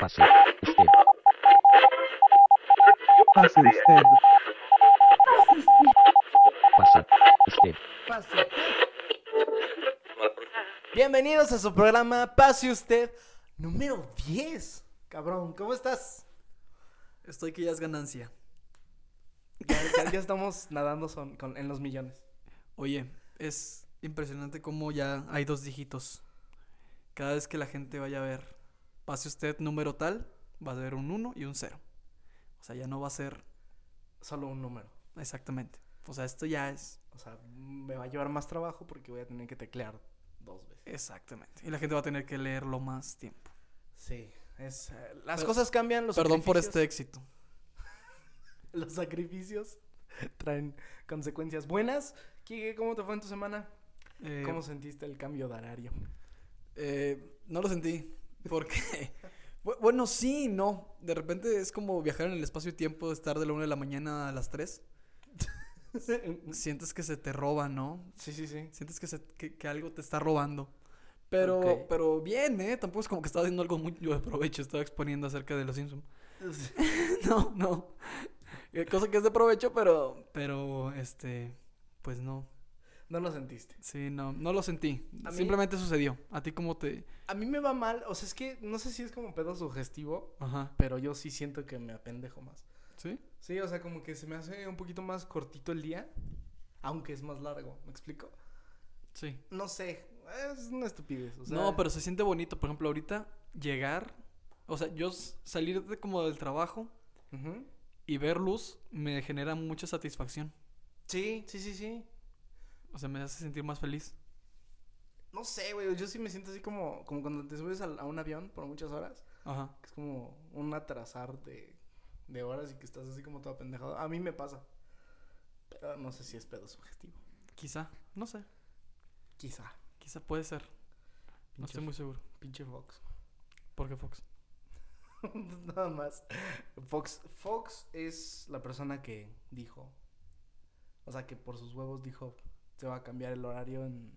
Pase usted. Pase usted. Pase usted. Pase. Bienvenidos a su programa Pase Usted número 10. Cabrón, ¿cómo estás? Estoy que ya es ganancia. Ya, ya- ya estamos nadando son, con- en los millones. Oye, es impresionante cómo ya hay dos dígitos. Cada vez que la gente vaya a ver, pase usted número tal, va a ser un 1 y un 0. O sea, ya no va a ser Solo un número. exactamente. O sea, esto ya es O sea, me va a llevar más trabajo porque voy a tener que teclear dos veces. exactamente. Y la gente va a tener que leerlo más tiempo. Sí, es, eh, las cosas cambian, los Perdón por este éxito. Los sacrificios traen consecuencias buenas. Kike, ¿cómo te fue en tu semana? Eh, ¿Cómo sentiste el cambio de horario? eh, no lo sentí. Porque. bu- Bueno, sí, no. De repente es como viajar en el espacio y tiempo estar de la 1 de la mañana a las 3. Sientes que se te roba, ¿no? sí, sí, sí. Sientes que, se- que, que algo te está robando. Pero, pero bien, ¿eh? Tampoco es como que estaba haciendo algo muy de provecho. Estaba exponiendo acerca de los Simpsons. no, no. Eh, Cosa que es de provecho, pero, pero, este, pues no. No lo sentiste. Sí, no, no lo sentí. A mí- Simplemente sucedió. ¿A ti cómo te...? A mí me va mal, o sea, es que no sé si es como pedo sugestivo, Ajá. pero yo sí siento que me apendejo más. ¿Sí? Sí, o sea, como que se me hace un poquito más cortito el día, aunque es más largo, ¿me explico? Sí. No sé, es una estupidez, o sea, no, pero se siente bonito. Por ejemplo, ahorita llegar... O sea, yo salir de como del trabajo y ver luz me genera mucha satisfacción. Sí, sí, sí, sí. O sea, me hace sentir más feliz. No sé, güey, yo sí me siento así como, como cuando te subes a, un avión por muchas horas, Ajá. que es como un atrasar de, de horas y que estás así como todo pendejado. A mí me pasa, pero no sé si es pedo sugestivo. Quizá. No sé. Quizá. Quizá puede ser. No estoy muy seguro. Pinche Fox. ¿Por qué Fox? Nada más. Fox, Fox es la persona que dijo. O sea, que por sus huevos dijo. Se va a cambiar el horario en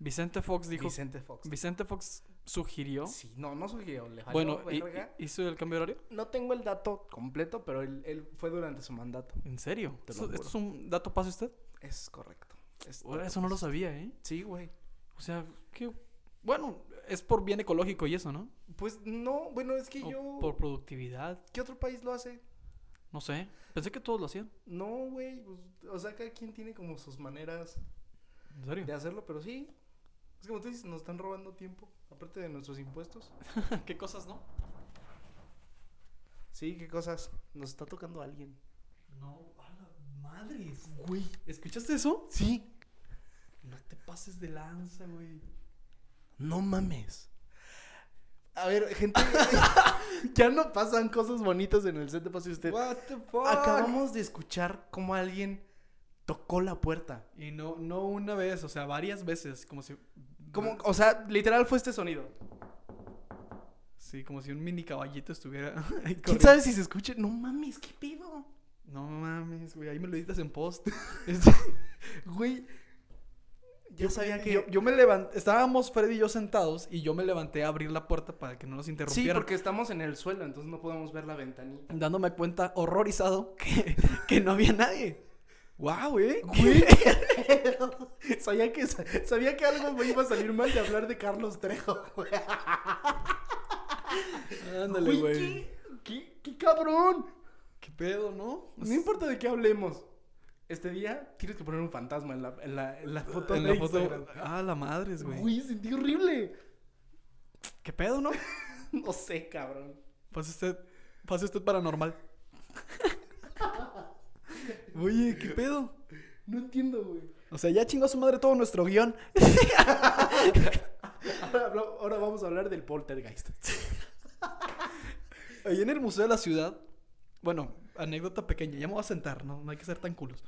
Vicente Fox dijo. Vicente Fox. Vicente Fox sugirió. Sí, no, no sugirió. Le bueno, ¿y- verga. y- ¿hizo el cambio de horario? No tengo el dato completo, pero él, él fue durante su mandato. ¿En serio? Te lo ¿Esto, es un dato pase usted? Es correcto. Es Ahora, dato eso no lo sabía, ¿eh? Sí, güey. O sea, que. Bueno, es por bien ecológico y eso, ¿no? Pues no, bueno, es que O yo. por productividad. ¿Qué otro país lo hace? No sé. Pensé que todos lo hacían. No, güey. pues, o sea, cada quien tiene como sus maneras ¿En serio? de hacerlo, pero sí. Es como tú dices, nos están robando tiempo. Aparte de nuestros impuestos. ¿Qué cosas, no? Sí, qué cosas. Nos está tocando alguien. No, a la madres. Güey. ¿Escuchaste eso? Sí. No te pases de lanza, güey. No mames. A ver, gente. ya no pasan cosas bonitas en el set de Pase Usted. What the fuck? Acabamos de escuchar cómo alguien tocó la puerta. Y no, no una vez, o sea, varias veces. Como si. Como, o sea, literal fue este sonido. Sí, como si un mini caballito estuviera ¿Quién sabe si se escucha? No mames, qué pedo. No mames, güey, ahí me lo editas en post. Güey. Ya yo sabía que. Yo, yo me levanté, estábamos Freddy y yo sentados y yo me levanté a abrir la puerta para que no nos sí, interrumpieran. porque estamos en el suelo, entonces no podemos ver la ventanita. Dándome cuenta, horrorizado, que, que no había nadie. ¡Wow, eh! Güey. sabía, que, sabía que algo me iba a salir mal de hablar de Carlos Trejo, güey. Ándale, güey. ¿Qué, qué, qué cabrón. ¿Qué pedo, no? No importa de qué hablemos. Este día tienes que poner un fantasma en la, en la, en la foto en de la foto. Ah, la madres, güey. Güey, sentí horrible. ¿Qué pedo, no? No sé, cabrón. Pase usted, pase usted paranormal. Oye, ¿qué pedo? No entiendo, güey. O sea, ya chingó a su madre todo nuestro guion. Ahora, vamos a hablar del poltergeist. Ahí en el Museo de la Ciudad, bueno, anécdota pequeña, ya me voy a sentar, no, no hay que ser tan culos.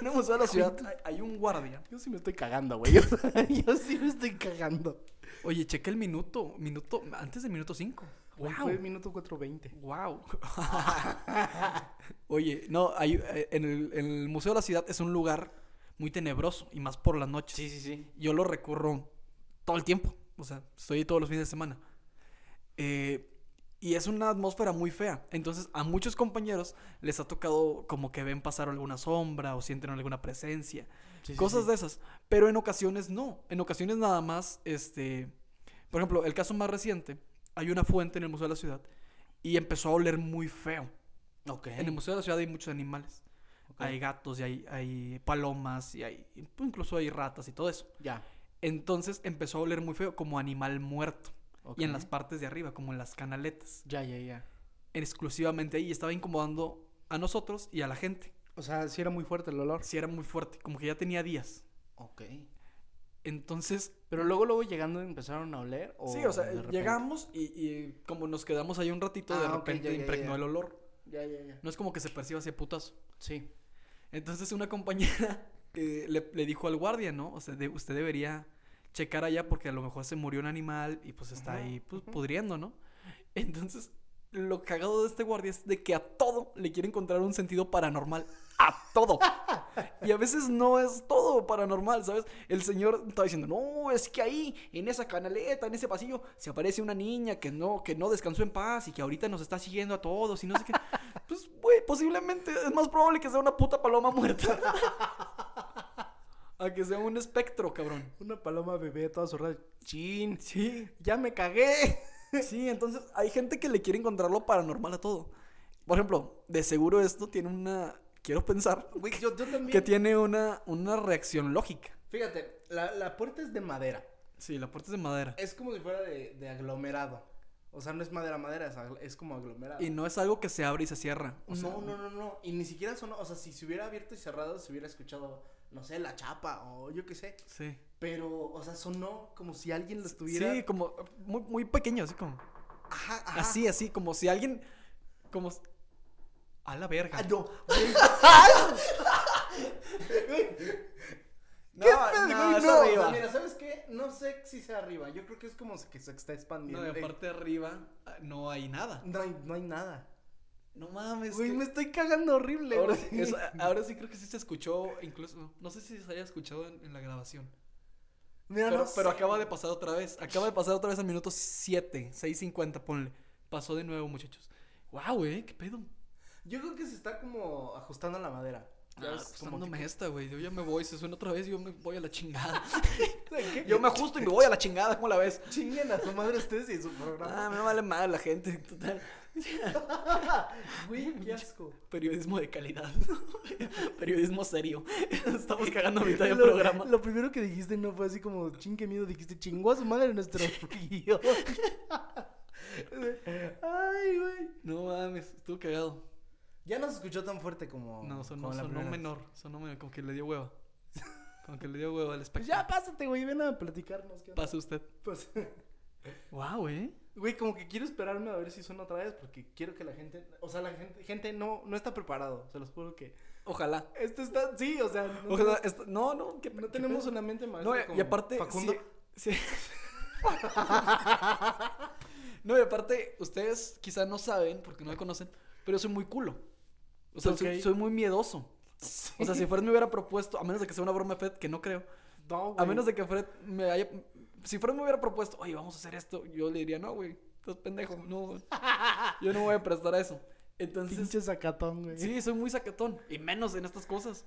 En el Museo de la Ciudad hay, un guardia. Yo sí me estoy cagando, güey. Yo, yo sí me estoy cagando. Oye, cheque el minuto, minuto, antes del minuto 5. Wow. Fue el minuto 4.20. Wow. Oye, no, hay, eh, en, el, en el Museo de la Ciudad es un lugar muy tenebroso y más por las noches. Sí, sí, sí. Yo lo recurro todo el tiempo. O sea, estoy todos los fines de semana. Eh, Y es una atmósfera muy fea. Entonces, a muchos compañeros les ha tocado como que ven pasar alguna sombra o sienten alguna presencia. Sí, sí, cosas sí. de esas. Pero en ocasiones no. En ocasiones nada más, este... Por ejemplo, el caso más reciente, hay una fuente en el Museo de la Ciudad y empezó a oler muy feo. Ok. En el Museo de la Ciudad hay muchos animales. ok. Hay gatos y hay, hay palomas y hay... Incluso hay ratas y todo eso. Ya. Entonces empezó a oler muy feo como animal muerto. Y en las partes de arriba, como en las canaletas. Ya, ya, ya. Exclusivamente ahí. y Estaba incomodando a nosotros y a la gente. O sea, sí era muy fuerte el olor. Sí era muy fuerte. Como que ya tenía días. Ok. Entonces... Pero luego, luego llegando empezaron a oler. ¿o sí, o sea, llegamos y, y como nos quedamos ahí un ratito, de Ah, repente ya, ya, impregnó ya. el olor. Ya, ya, ya. No es como que se perciba así a putazo. Sí. Entonces una compañera eh, le, le dijo al guardia, ¿no? O sea, de- usted debería checar allá porque a lo mejor se murió un animal y pues está ahí pues, pudriendo, ¿no? Entonces, lo cagado de este guardia es de que a todo le quiere encontrar un sentido paranormal. A todo. Y a veces no es todo paranormal, ¿sabes? El señor estaba diciendo, no, es que ahí, en esa canaleta, en ese pasillo, se aparece una niña que no, que no descansó en paz y que ahorita nos está siguiendo a todos y no sé qué. Pues, güey, posiblemente es más probable que sea una puta paloma muerta. a que sea un espectro, cabrón. Una paloma bebé toda zorrada. Chin. Sí. Ya me cagué. Sí, entonces hay gente que le quiere encontrar lo paranormal a todo. Por ejemplo, de seguro esto tiene una. Quiero pensar Güey, yo, yo también. que tiene una, una reacción lógica. Fíjate, la, la puerta es de madera. Sí, la puerta es de madera. Es como si fuera de, de aglomerado. O sea, no es madera, madera, es, es como aglomerado. Y no es algo que se abre y se cierra. O sea, no, no, no, no. Y ni siquiera sonó. O sea, si se hubiera abierto y cerrado, se hubiera escuchado, no sé, la chapa o yo qué sé. Sí. Pero, o sea, sonó como si alguien lo estuviera. Sí, como muy, muy pequeño, así como. Ajá, ajá. Así, así, como si alguien. Como. A la verga. Ah, no. No, ¿Qué pedo, no, güey? es No, o arriba. sea, mira, ¿sabes qué? No sé si sea arriba. Yo creo que es como que se está expandiendo. No, de parte de arriba ah, no hay nada. No hay, no hay nada. No mames. Güey, que- me estoy cagando horrible. ahora, güey. sí, eso- ahora sí creo que sí se escuchó, incluso. No sé si se haya escuchado en, en la grabación. Mira, Pero, no pero sé, acaba de güey. pasar otra vez. Acaba de pasar otra vez al minuto 7, 6.50, ponle. Pasó de nuevo, muchachos. Wow, eh, qué pedo. Yo creo que se está como ajustando la madera. Ya Ah, ves, como tipo- esta, güey. Yo ya me voy. Si suena otra vez, yo me voy a la chingada. ¿Qué? yo me ajusto y me voy a la chingada. ¿Cómo la ves? Chinguen a su madre ustedes y su programa. Ah, me vale mal la gente. Total. Güey, qué asco. Periodismo de calidad. Periodismo serio. Estamos cagando a mitad del programa. Lo primero que dijiste no fue así como, ching, qué miedo. Dijiste, chingó a su madre nuestro guion. Ay, güey. No mames, estuvo cagado. Ya no se escuchó tan fuerte como. No, sonó, como la sonó menor. Sonó menor, como que le dio hueva. Como que le dio hueva al Pues espectro. ya, pásate, güey, ven a platicarnos. ¿qué onda? Pase usted. Pues, Wow, eh. güey, como que quiero esperarme a ver si suena otra vez porque quiero que la gente, o sea, la gente, gente no, no está preparado, se los juro que. Ojalá. Esto está, sí, o sea, no, Ojalá. esto- no, no. ¿qué- no qué tenemos pedo? una mente maestra No, y- aparte. Facundo. sí- sí. no, y aparte, ustedes quizá no saben, porque no me conocen, pero yo soy muy culo. O sea, soy, muy miedoso. O sea, si Fred me hubiera propuesto, a menos de que sea una broma de Fred, que no creo, No, a güey. menos de que Fred me haya. Si Fred me hubiera propuesto, oye, vamos a hacer esto, yo le diría, no, güey, estás pendejo, no. Yo no voy a prestar a eso. Entonces, Pinche sacatón, güey. sí, soy muy sacatón, y menos en estas cosas.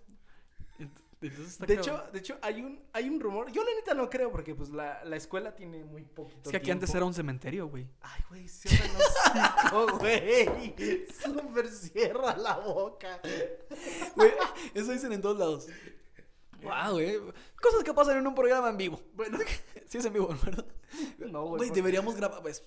Ent- Entonces De hecho, de hecho, hay un, hay un rumor. Yo la neta no creo, porque pues la, la escuela tiene muy poquito es que aquí antes era un cementerio, güey. Ay, güey, cierra el hocico, güey. Súper cierra la boca. Güey, eso dicen en todos lados. Wow, güey. Cosas que pasan en un programa en vivo. Bueno, sí es en vivo, ¿verdad? No, güey. Güey, deberíamos grabar. Pues,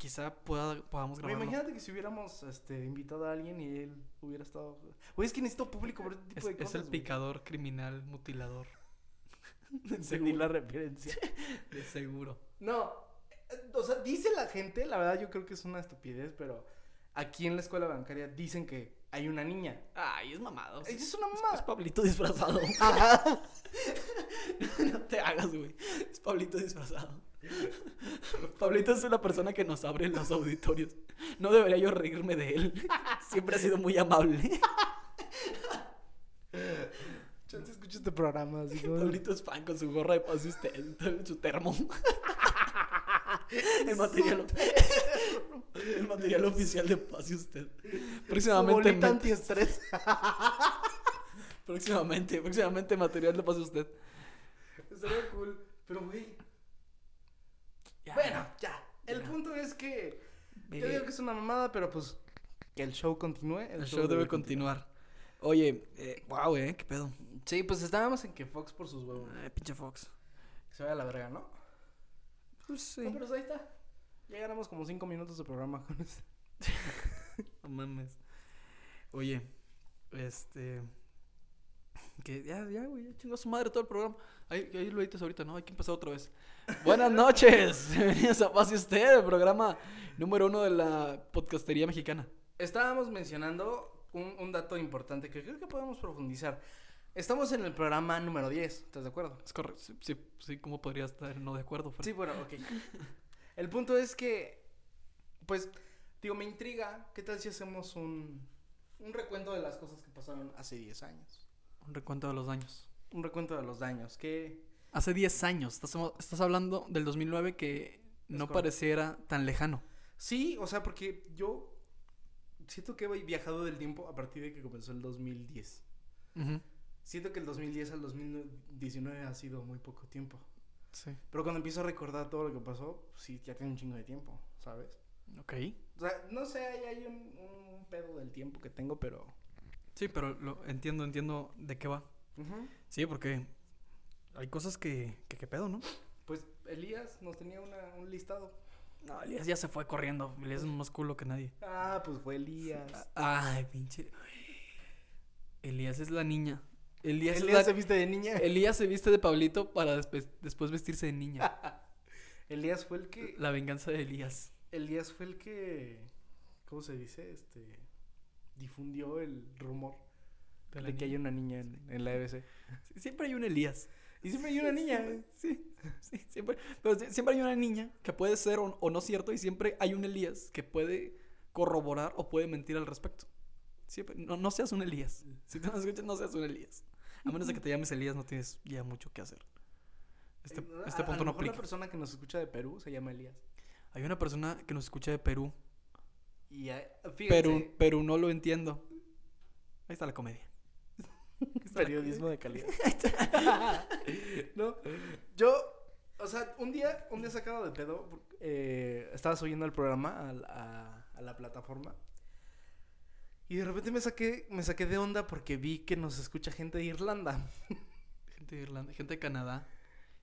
quizá pueda, podamos Güey, grabarlo. imagínate que si hubiéramos este, invitado a alguien y él hubiera estado. Güey, es que necesito público por este tipo Es, de es cosas. el güey. picador criminal mutilador. Entendí la referencia. De seguro. No, eh, o sea, dice la gente, la verdad yo creo que es una estupidez, pero aquí en la escuela bancaria dicen que hay una niña. Ay, es mamado. Es, es una Es mamá. Pablito disfrazado. no te hagas, güey. Es Pablito disfrazado. Pablito es la persona que nos abre los auditorios. No debería yo reírme de él. Siempre ha sido muy amable. Chance escucho este programa así como. Pablito es fan con su gorra de paz y usted, su termo. El material, El material oficial de Pase Usted. Su Próximamente, men- antiestrés. próximamente, próximamente material de Pase Usted. Estaría cool. Pero, güey. Ya, Bueno, ya. El Ya. punto es que. Yo digo que es una mamada, pero pues. Que el show continúe. el show debe continuar. Oye, eh, wow, eh, qué pedo. Sí, pues estábamos en que Fox por sus huevos. Eh, pinche Fox. Se vaya a la verga, ¿no? Pues sí. No, pero ahí está. Ya ganamos como cinco minutos de programa con eso. No mames. Oye, este. Que ya, ya, güey, ya chingó a su madre todo el programa. Ahí, ahí lo editas ahorita, ¿no? Hay que empezar otra vez. Buenas noches. Bienvenidos a Paz y Usted, el programa número uno de la podcastería mexicana. Estábamos mencionando un, un dato importante que creo que podemos profundizar. Estamos en el programa número 10, ¿estás de acuerdo? Es correcto. Sí, sí, sí, ¿cómo podría estar no de acuerdo? Sí, bueno, ok. El punto es que, pues, digo, me intriga, ¿qué tal si hacemos un, un recuento de las cosas que pasaron hace 10 años? Un recuento de los daños. Un recuento de los daños, que... Hace 10 años. Estás, estás hablando del 2009 que no pareciera tan lejano. Sí, o sea, porque yo siento que he viajado del tiempo a partir de que comenzó el 2010. Ujú, Siento que el 2010 al 2019 ha sido muy poco tiempo. Sí. Pero cuando empiezo a recordar todo lo que pasó, sí, ya tiene un chingo de tiempo, ¿sabes? Ok. O sea, no sé, hay un, un pedo del tiempo que tengo, pero... Sí, pero lo entiendo, entiendo de qué va. Sí, porque hay cosas que, que, pedo, ¿no? Pues Elías nos tenía una- un listado. No, Elías ya se fue corriendo. Elías es más culo que nadie. Ah, pues fue Elías. Ay, pinche. Elías es la niña. Elías, Elías la- se viste de niña. Elías se viste de Pablito para después, después vestirse de niña. Elías fue el que... La venganza de Elías. Elías fue el que... ¿Cómo se dice? Este... Difundió el rumor De que hay una niña en, en la EBC. Siempre hay un Elías. Y siempre hay una niña. Sí, sí, siempre. Pero siempre hay una niña que puede ser o, o no cierto y siempre hay un Elías que puede corroborar o puede mentir al respecto. Siempre, no, no seas un Elías. Si te nos escuchas, no seas un Elías. A menos de que te llames Elías, no tienes ya mucho que hacer. Este, Eh, este a- punto a lo no mejor aplica. persona que nos escucha de Perú se llama Elías. Hay una persona que nos escucha de Perú. Y fíjense, Perú, Perú no lo entiendo. Ahí está la comedia. periodismo de calidad. no, yo, o sea, un día, un día sacado de pedo, eh, estaba subiendo el programa a, la- a- a la plataforma y de repente me saqué, me saqué de onda porque vi que nos escucha gente de Irlanda Gente de Irlanda, gente de Canadá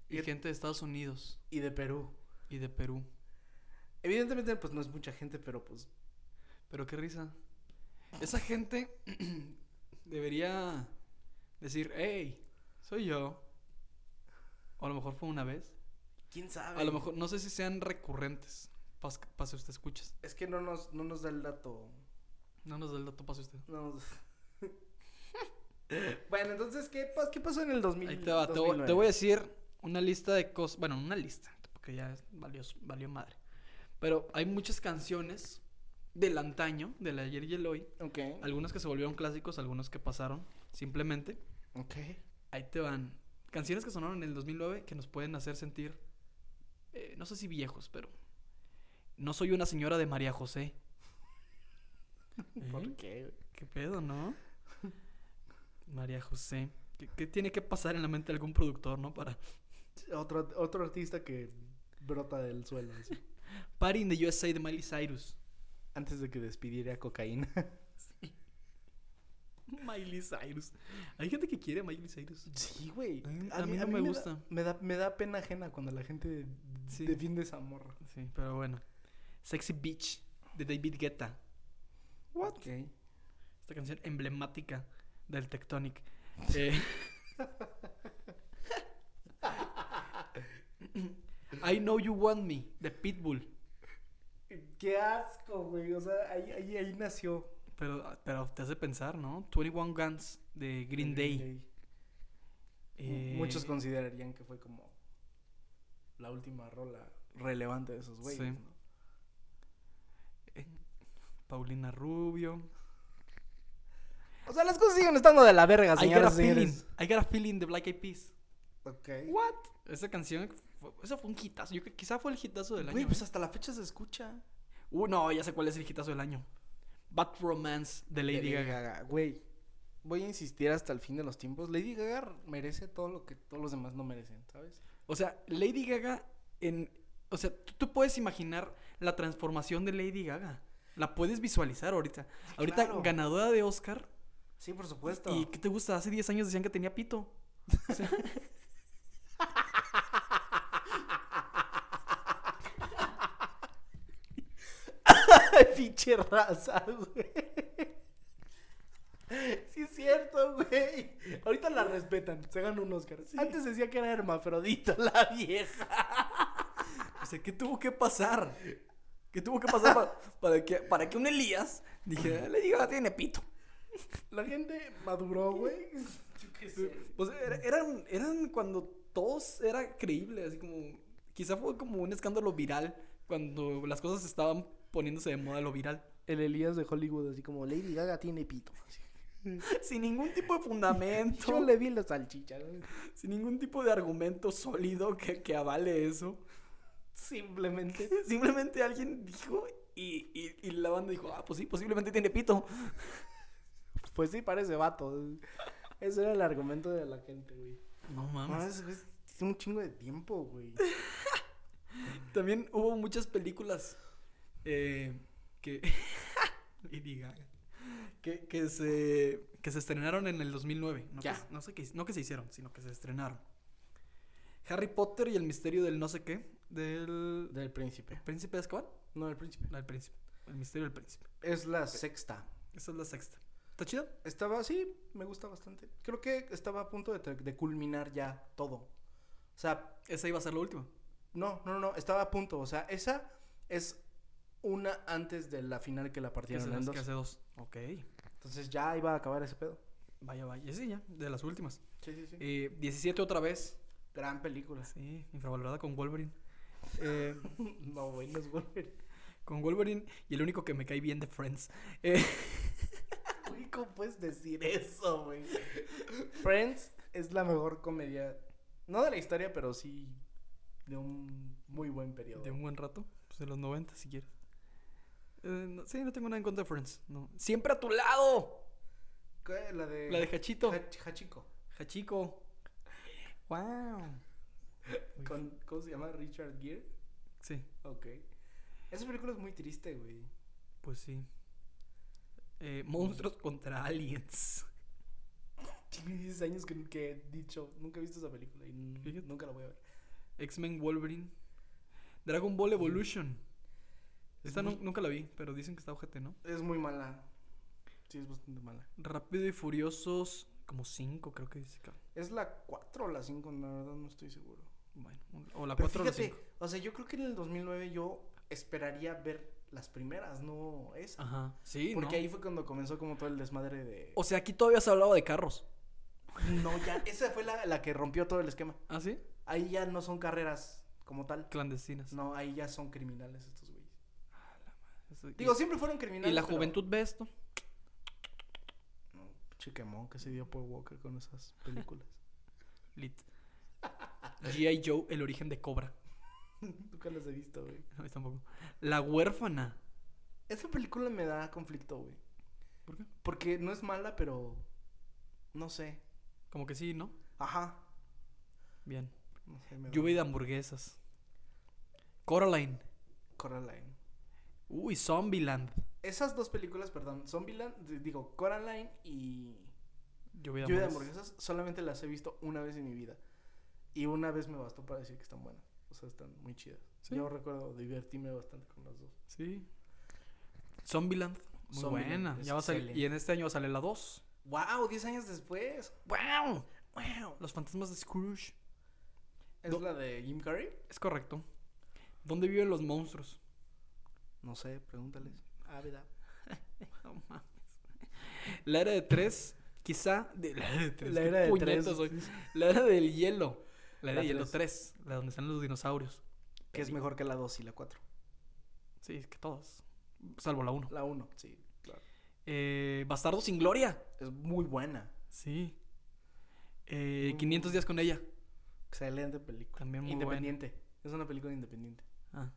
y Y- gente de Estados Unidos y de Perú. y de Perú. Evidentemente, pues no es mucha gente, pero pues Pero qué risa. Esa gente debería decir, hey, soy yo. O a lo mejor fue una vez. quién sabe. A lo mejor, no sé si sean recurrentes. Pas- Pase usted, escuchas. es que no nos, no nos da el dato. No nos da el dato, pase usted. No nos- bueno, entonces, ¿qué, pas- ¿qué pasó en el 2000? Ahí te va, te voy, te voy a decir una lista de cosas. Bueno, una lista, porque ya valió, valió madre. Pero hay muchas canciones del antaño, del ayer y el hoy. Ok, Algunas que se volvieron clásicos, algunos que pasaron simplemente. ok. Ahí te van. Canciones que sonaron en el 2009 que nos pueden hacer sentir, eh, no sé si viejos, pero... No soy una señora de María José. ¿Por qué? ¿Qué pedo, no? María José. ¿Qué, qué tiene que pasar en la mente de algún productor, no? Para... Otro, otro artista que brota del suelo. así. Party in the USA de Miley Cyrus. Antes de que despidiera cocaína. Miley Cyrus. Hay gente que quiere a Miley Cyrus. Sí, güey. A mí- a mí no me da- gusta. me, da, me da pena ajena cuando la gente Sí. defiende esa morra. Sí, pero bueno. Sexy Beach de David Guetta. What? Esta canción emblemática del Tectonic. Eh, I Know You Want Me de Pitbull. Qué asco, güey. O sea, ahí, ahí, ahí nació. Pero, pero te hace pensar, ¿no? 21 Guns de Green Day. Eh, Muchos considerarían que fue como la última rola relevante de esos güeyes. Sí. ¿no? eh, Paulina Rubio. O sea, las cosas siguen estando de la verga, I got, a señoras feeling. I got a feeling de Black Eyed Peas. Ok. What? Esa canción, fue, esa fue un hitazo. Yo quizá fue el hitazo del año. Güey, pues ¿eh? hasta la fecha se escucha. Uh, no, ya sé cuál es el hitazo del año. Bad Romance de Lady Gaga. Güey, voy a insistir hasta el fin de los tiempos. Lady Gaga merece todo lo que todos los demás no merecen, ¿sabes? O sea, Lady Gaga en... O sea, tú, tú puedes imaginar la transformación de Lady Gaga. La puedes visualizar ahorita. Ahorita claro. ganadora de Oscar. Sí, por supuesto. ¿Y qué te gusta? Hace 10 años decían que tenía pito. O sea, Ay, pinche raza, güey. Sí es cierto, güey. Ahorita la respetan, se ganó un Oscar. Antes decía que era hermafrodita la vieja. o sea, ¿qué tuvo que pasar? ¿Qué tuvo que pasar para, para que, para que un Elías dijera, Lady Gaga tiene pito? La gente maduró, güey. Yo qué sé. Pues era- eran, eran cuando todos era creíble, así como. Quizá fue como un escándalo viral cuando las cosas estaban poniéndose de moda lo viral. El Elías de Hollywood, así como Lady Gaga tiene pito. Así. Sin ningún tipo de fundamento. Yo le vi la salchicha. ¿no? Sin ningún tipo de argumento sólido que, que avale eso. Simplemente. Simplemente alguien dijo y, y, y la banda dijo, ah, pues sí, posiblemente tiene pito. Pues sí, parece vato. Ese era el argumento de la gente, güey. No No, mames. tiene un chingo de tiempo, güey. También hubo muchas películas eh, que. Que, que, se, que se estrenaron en el 2009. No, Ya. Que, no, sé que, no que se hicieron, sino que se estrenaron. Harry Potter y el misterio del no sé qué. Del. Del príncipe. ¿Príncipe de Azkaban? No, el príncipe. No, el príncipe. El misterio del príncipe. Es la sexta. Esa es la sexta. ¿Está chido? Estaba, sí, me gusta bastante. Creo que estaba a punto de, de culminar ya todo. O sea, Esa iba a ser la última. no, no, no, estaba a punto. O sea, esa es una antes de la final que la partieron en dos. que hace dos. Ok. Entonces ya iba a acabar ese pedo. Vaya, vaya. Sí, ya. De las últimas. Sí, sí, sí. Eh, 17 otra vez. Gran película. Sí, infravalorada con Wolverine. Eh, no, güey, no es Wolverine. con Wolverine y el único que me cae bien de Friends. Eh, Güey, ¿cómo puedes decir eso, güey? Friends es la mejor comedia. No de la historia, pero sí de un muy buen periodo. de un buen rato. Pues de los 90 si quieres. Eh, no- sí, no tengo nada en contra de Friends. No. Siempre a tu lado. ¿Qué? La de. La de Hachito. Hach- Hachiko. Hachico. Wow. Con, ¿Cómo se llama? Richard Gere. Sí, Ok. Esa película es muy triste, güey. pues sí. Eh, monstruos contra aliens. Tiene 10 años que, que he dicho. Nunca he visto esa película y nunca la voy a ver. X-Men Wolverine. Dragon Ball Evolution. Es Esta muy- nunca la vi, pero dicen que está ojete, ¿no? Es muy mala. Sí, es bastante mala. Rápido y Furiosos, como 5 creo que dice. Es la 4 o la 5, la verdad no estoy seguro. Bueno, o la Pero 4 o la fíjate, 5. o sea, yo creo que en el 2009 yo esperaría ver las primeras, no esa. Ajá, sí, Porque ¿no? ahí fue cuando comenzó como todo el desmadre de... O sea, aquí todavía se hablaba de carros. No, ya, esa fue la, la que rompió todo el esquema. ¿Ah, sí? Ahí ya no son carreras como tal. Clandestinas. No, ahí ya son criminales estos Digo, siempre fueron criminales. y la pero- juventud ve esto. No, pinche quemón que se dio Paul Walker con esas películas. Lit. G.I. Joe, el origen de Cobra. Nunca las he visto, güey. No, yo tampoco. La huérfana. Esa película me da conflicto, güey. ¿Por qué? Porque no es mala, pero... No sé. Como que sí, ¿no? Ajá. Bien. No sé, me da- Lluvia de hamburguesas. Coraline. Coraline. Uy, Zombieland. Esas dos películas, perdón, Zombieland, digo, Coraline y Lluvia de hamburguesas. solamente las he visto una vez en mi vida. Y una vez me bastó para decir que están buenas. O sea, están muy chidas. Sí. Yo recuerdo divertirme bastante con las dos. Sí. Zombieland. Muy Zombieland, buena. Ya va a salir. Y en este año sale la 2. ¡Wow! 10 años después. ¡Wow! ¡Wow! Los fantasmas de Scrooge. ¿Es Do- la de Jim Carrey? Es correcto. ¿Dónde viven los monstruos? No sé, pregúntales. Ah, ¿verdad? No mames. La era de tres, quizá. De, la era de tres. La era de tres. La era del hielo. La era La de hielo tres. 3. La donde están los dinosaurios. Que es mejor que la 2 y la 4. Sí, es que todas. Salvo la 1. La 1, sí, claro. Eh, Bastardo sin gloria. Es muy buena. Sí. Eh, Muy 500 días con ella. Excelente película. También muy Independiente. Es una película independiente. Ah,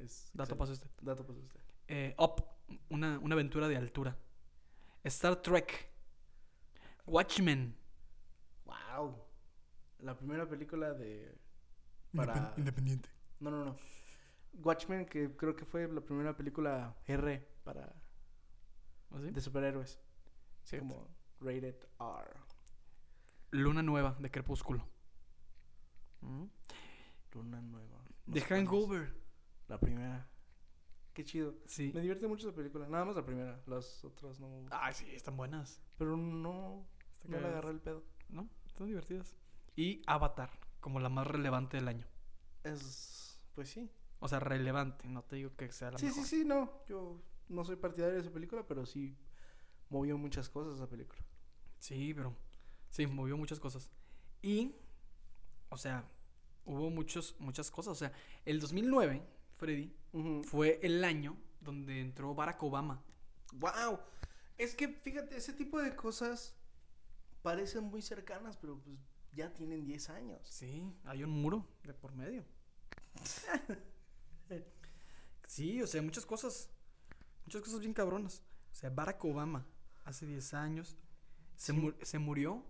Es Dato pase usted. Dato para usted. Eh, Up, una, una aventura de altura. Star Trek. Watchmen. Wow. La primera película de para Independiente. No, no, no. Watchmen que creo que fue la primera película R para ¿Ah, sí? de superhéroes. Cierto. Como rated R. Luna Nueva de Crepúsculo. Mm. Luna nueva. No The es. Hangover. La primera. Qué chido. Sí. Me divierte mucho esa película. Nada más la primera. Las otras no me gustan. Ay, sí, están buenas. Pero no. No le agarré el pedo. ¿No? Están divertidas. Y Avatar, como la más relevante del año. Es. Pues sí. O sea, relevante. No te digo que sea la Sí, mejor. sí, sí, no. Yo no soy partidario de esa película, pero sí movió muchas cosas esa película. Sí, pero sí, movió muchas cosas. Y, o sea, hubo muchos, muchas cosas. O sea, el 2009, Freddy, fue el año donde entró Barack Obama. Wow. Es que fíjate, ese tipo de cosas parecen muy cercanas, pero pues ya tienen 10 años. Sí, hay un muro de por medio. sí, o sea, muchas cosas. Muchas cosas bien cabronas. O sea, Barack Obama, hace 10 años, se, Sí. se murió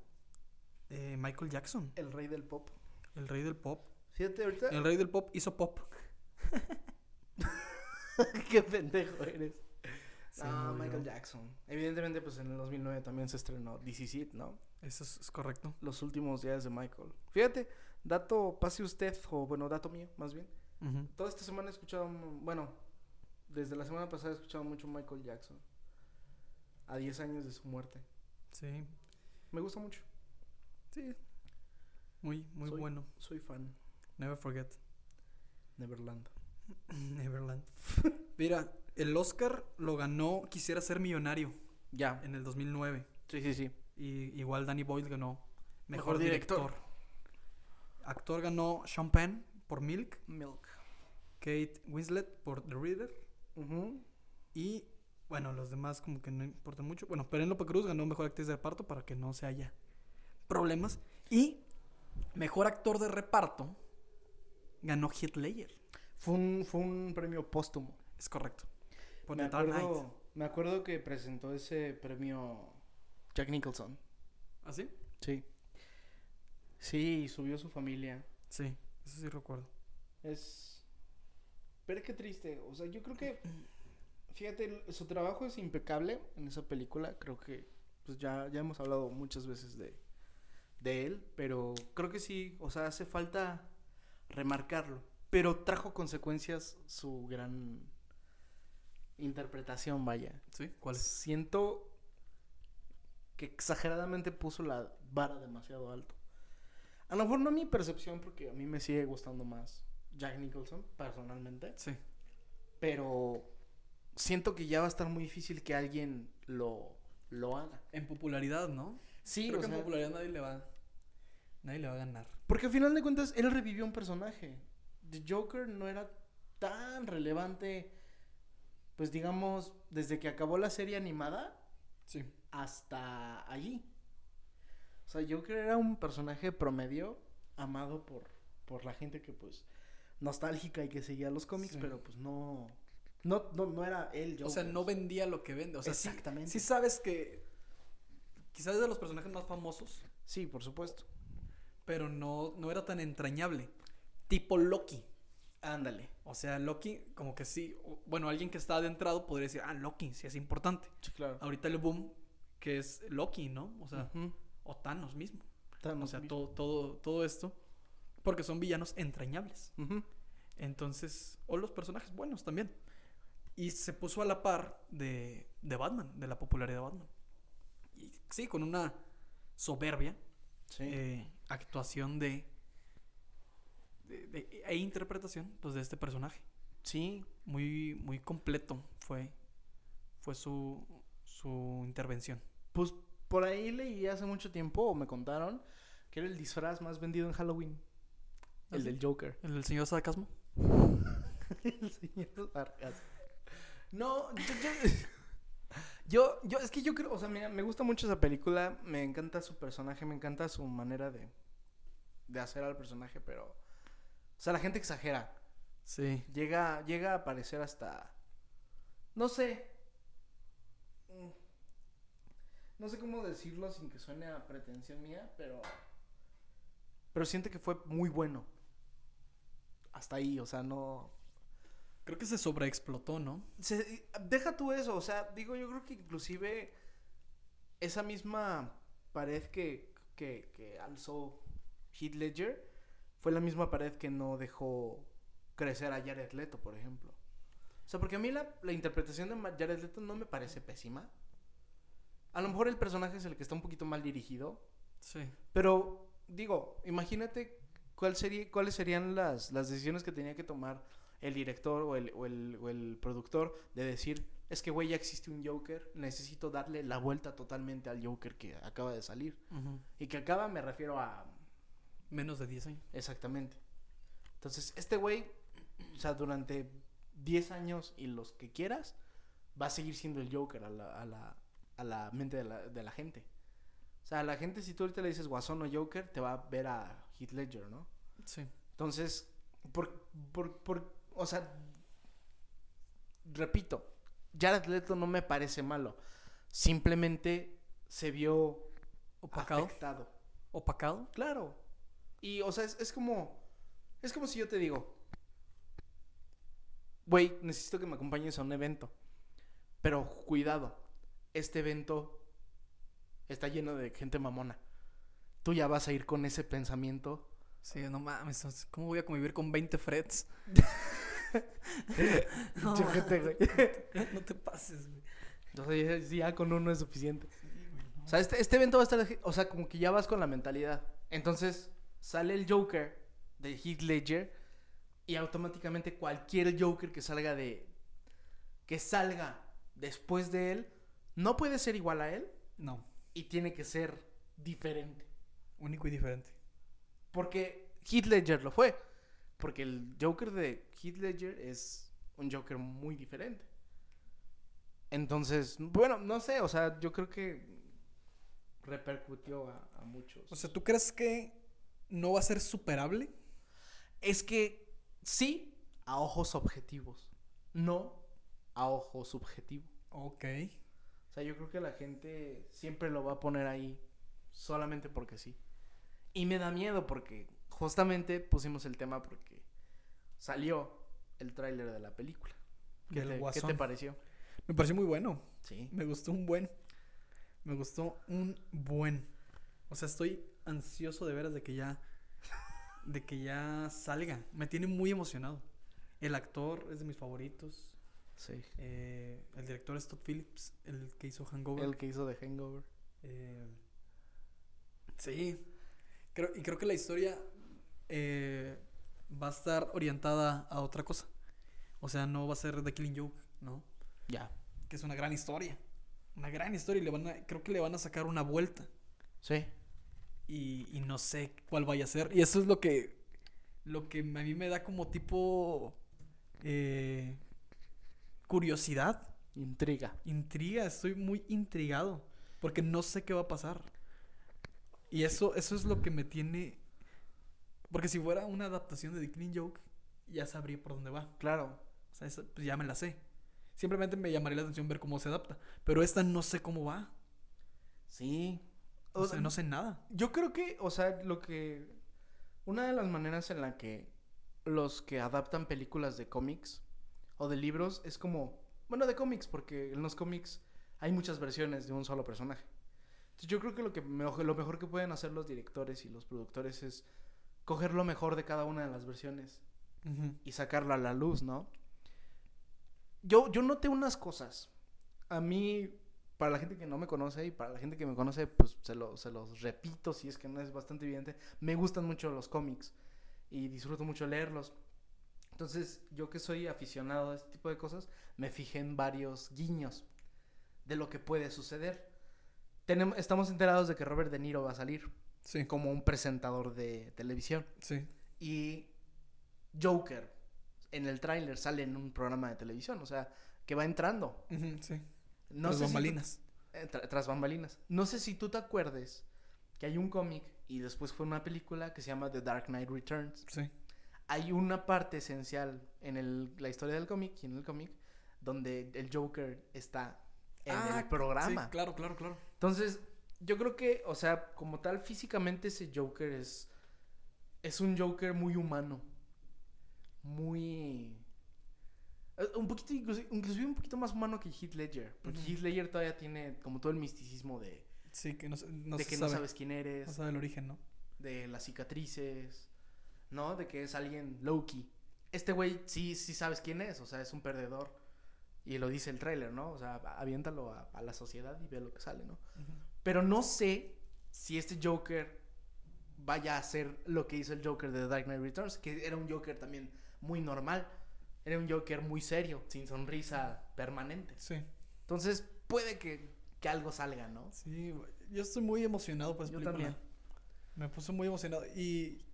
eh, Michael Jackson, El rey del pop. el rey del pop. Fíjate, ahorita. El rey del pop hizo pop. Qué pendejo eres. Ah. Michael Jackson. Evidentemente, pues en el 2009 también se estrenó This ¿no? Eso es, es correcto. Los últimos días de Michael. Fíjate, dato, pase usted, o bueno, dato mío, más bien. Ujú. Toda esta semana he escuchado, mm, bueno, desde la semana pasada he escuchado mucho Michael Jackson. A 10 años de su muerte. Sí, Me gusta mucho. sí. Muy, muy Soy- bueno. Soy fan. Never forget. Neverland. Neverland. Mira, el Oscar lo ganó Quisiera ser millonario Ya. en el 2009. Sí, sí, sí. Y igual Danny Boyle ganó Mejor mejor, director. director. Actor ganó Sean Penn por Milk, Milk. Kate Winslet por The Reader y bueno, los demás como que no importan mucho. Bueno, Penélope Cruz ganó mejor actriz de reparto para que no se haya problemas y mejor actor de reparto ganó Heath Ledger. Fue un, fue un premio póstumo. Es correcto. Por Me Knight. acuerdo, me acuerdo que presentó ese premio Jack Nicholson. ¿Ah, sí? Sí. Sí, subió su familia. Sí, eso sí recuerdo. Es. Pero qué triste. O sea, yo creo que. Fíjate, su trabajo es impecable en esa película. Creo que. Pues ya, ya hemos hablado muchas veces de, de él. Pero creo que sí. O sea, hace falta remarcarlo. Pero trajo consecuencias su gran interpretación, vaya. ¿Sí? ¿Cuál es? Siento que exageradamente puso la vara demasiado alto. A lo mejor no mi percepción, porque a mí me sigue gustando más Jack Nicholson, personalmente. Sí. Pero siento que ya va a estar muy difícil que alguien lo, lo haga. En popularidad, ¿no? Sí, Creo o que en popularidad nadie le va. Nadie le va a ganar. porque al final de cuentas él revivió un personaje. The Joker no era tan relevante, pues digamos, desde que acabó la serie animada Sí. hasta allí. O sea, Joker era un personaje promedio, amado por, por la gente que pues nostálgica y que seguía los cómics, Sí. pero pues no, no, no, no era él Joker. O sea, no vendía lo que vende. O sea, sí- Exactamente. Sí, sabes que quizás es de los personajes más famosos, Sí, por supuesto. pero no, no era tan entrañable. Tipo Loki. Ándale. O sea, Loki, como que sí. Bueno, alguien que está adentrado podría decir, ah, Loki, sí es importante. Sí, claro. Ahorita el boom, que es Loki, ¿no? O sea, o Thanos mismo. Thanos o sea, mismo. todo, todo, todo esto. Porque son villanos entrañables. Entonces, o los personajes buenos también. Y se puso a la par de, de Batman, de la popularidad de Batman. Y sí, con una soberbia Sí. eh, actuación de, de- de- e interpretación pues, de este personaje. sí. Muy, muy completo fue, fue su, su intervención. Pues por ahí leí hace mucho tiempo, o me contaron, que era el disfraz más vendido en Halloween. ¿Ah, El del Joker. ¿El del señor Sarcasmo? El señor Vargas. No, yo, yo, yo, yo- es que yo creo, o sea, mira, me gusta mucho esa película, me encanta su personaje, me encanta su manera de, de hacer al personaje, pero, o sea, la gente exagera. Sí. Llega, llega a aparecer hasta. No sé. No sé cómo decirlo sin que suene a pretensión mía, pero. Pero siente que fue muy bueno. Hasta ahí, o sea, no. Creo que se sobreexplotó, ¿no? se- deja tú eso, o sea, digo, yo creo que inclusive esa misma pared que, que, que alzó Heath Ledger fue la misma pared que no dejó crecer a Jared Leto, por ejemplo. O sea, porque a mí la, la interpretación de Jared Leto no me parece pésima. A lo mejor el personaje es el que está un poquito mal dirigido, Sí. pero digo, imagínate cuál sería, cuáles serían las, las decisiones que tenía que tomar el director o el, o el, o el productor de decir, es que güey, ya existe un Joker, necesito darle la vuelta totalmente al Joker que acaba de salir. Ujú. Y que acaba me refiero a... Menos de 10 años. Exactamente. Entonces, este güey, o sea, durante 10 años y los que quieras, va a seguir siendo el Joker a la, a la, a la mente de la, de la gente. O sea, la gente, si tú ahorita le dices Guasón o Joker, te va a ver a Heath Ledger, ¿no? Sí. Entonces, por, por, por, o sea, repito, Jared Leto no me parece malo. Simplemente se vio ¿Opacado? afectado. ¿Opacado? Claro. Y, o sea, es, es como. Es como si yo te digo. Güey, necesito que me acompañes a un evento. Pero cuidado. Este evento está lleno de gente mamona. Tú ya vas a ir con ese pensamiento. Sí, no mames. ¿Cómo voy a convivir con 20 freds? no, güey. no te pases, güey. Entonces ya, ya con uno es suficiente. O sea, este, este evento va a estar. O sea, como que ya vas con la mentalidad. Entonces sale el Joker de Heath Ledger. Y automáticamente cualquier Joker que salga de. Que salga después de él. No puede ser igual a él. No. Y tiene que ser diferente. Único y diferente. Porque Heath Ledger lo fue. Porque el Joker de Heath Ledger es un Joker muy diferente. Entonces, bueno, no sé, o sea, yo creo que repercutió a, a muchos. O sea, ¿tú crees que no va a ser superable? es que sí a ojos objetivos, no a ojos subjetivos. Ok. O sea, yo creo que la gente siempre lo va a poner ahí solamente porque sí. Y me da miedo porque justamente pusimos el tema porque salió el tráiler de la película. ¿Qué te, qué te pareció? Me pareció muy bueno. Sí. Me gustó un buen. Me gustó un buen. O sea, estoy ansioso de veras de que ya. De que ya salga. Me tiene muy emocionado. El actor es de mis favoritos. Sí. Eh, el director es Todd Phillips, el que hizo Hangover. El que hizo de Hangover. Eh, sí. Creo, y creo que la historia eh, va a estar orientada a otra cosa. O sea, no va a ser The Killing Joke, ¿no? Ya. Que es una gran historia. Una gran historia y le van a, creo que le van a sacar una vuelta. Sí. Y, y no sé cuál vaya a ser. Y eso es lo que, lo que a mí me da como tipo eh, curiosidad, Intriga. intriga. Estoy muy intrigado porque no sé qué va a pasar. Y eso, eso es lo que me tiene... Porque si fuera una adaptación de The Killing Joke, ya sabría por dónde va. Claro. O sea, esa, pues ya me la sé. Simplemente me llamaría la atención ver cómo se adapta. Pero esta no sé cómo va. Sí. O sea, no sé nada. Yo creo que, o sea, lo que. Una de las maneras en la que los que adaptan películas de cómics o de libros es como. Bueno, de cómics, porque en los cómics hay muchas versiones de un solo personaje. Entonces, yo creo que lo, que me- lo mejor que pueden hacer los directores y los productores es coger lo mejor de cada una de las versiones y sacarlo a la luz, ¿no? Yo, yo noté unas cosas. A mí, para la gente que no me conoce y para la gente que me conoce, pues se, lo- se los repito si es que no es bastante evidente. Me gustan mucho los cómics y disfruto mucho leerlos. Entonces, yo que soy aficionado a este tipo de cosas, me fijé en varios guiños de lo que puede suceder. Tenemos, estamos enterados de que Robert De Niro va a salir Sí. como un presentador de televisión. Sí. Y Joker en el tráiler sale en un programa de televisión, o sea, que va entrando. Sí. No Las sé si bambalinas. eh, tra- tras bambalinas. No sé si tú te acuerdes que hay un cómic y después fue una película que se llama The Dark Knight Returns. Sí. hay una parte esencial en el- la historia del cómic y en el cómic donde el Joker está en Ah, el programa. Sí, claro, claro, claro. Entonces, yo creo que, o sea, como tal, físicamente ese Joker es. Es un Joker muy humano. Muy. Eh, Un poquito, inclusive, un poquito más humano que Heath Ledger. Porque Ujú. Heath Ledger todavía tiene como todo el misticismo de, Sí, que no, se- no de se que sabe. no sabes quién eres, No sabe el origen, ¿no? de las cicatrices, ¿no? De que es alguien low-key. Este güey sí, sí sabes quién es, o sea, es un perdedor. Y lo dice el tráiler, ¿no? O sea, aviéntalo a, a la sociedad y ve lo que sale, ¿no? Pero no sé si este Joker vaya a ser lo que hizo el Joker de The Dark Knight Returns, que era un Joker también muy normal. Era un Joker muy serio, sin sonrisa permanente. Sí, Entonces, puede que, que algo salga, ¿no? sí, yo estoy muy emocionado por esa Yo película. también. Me puso muy emocionado. Y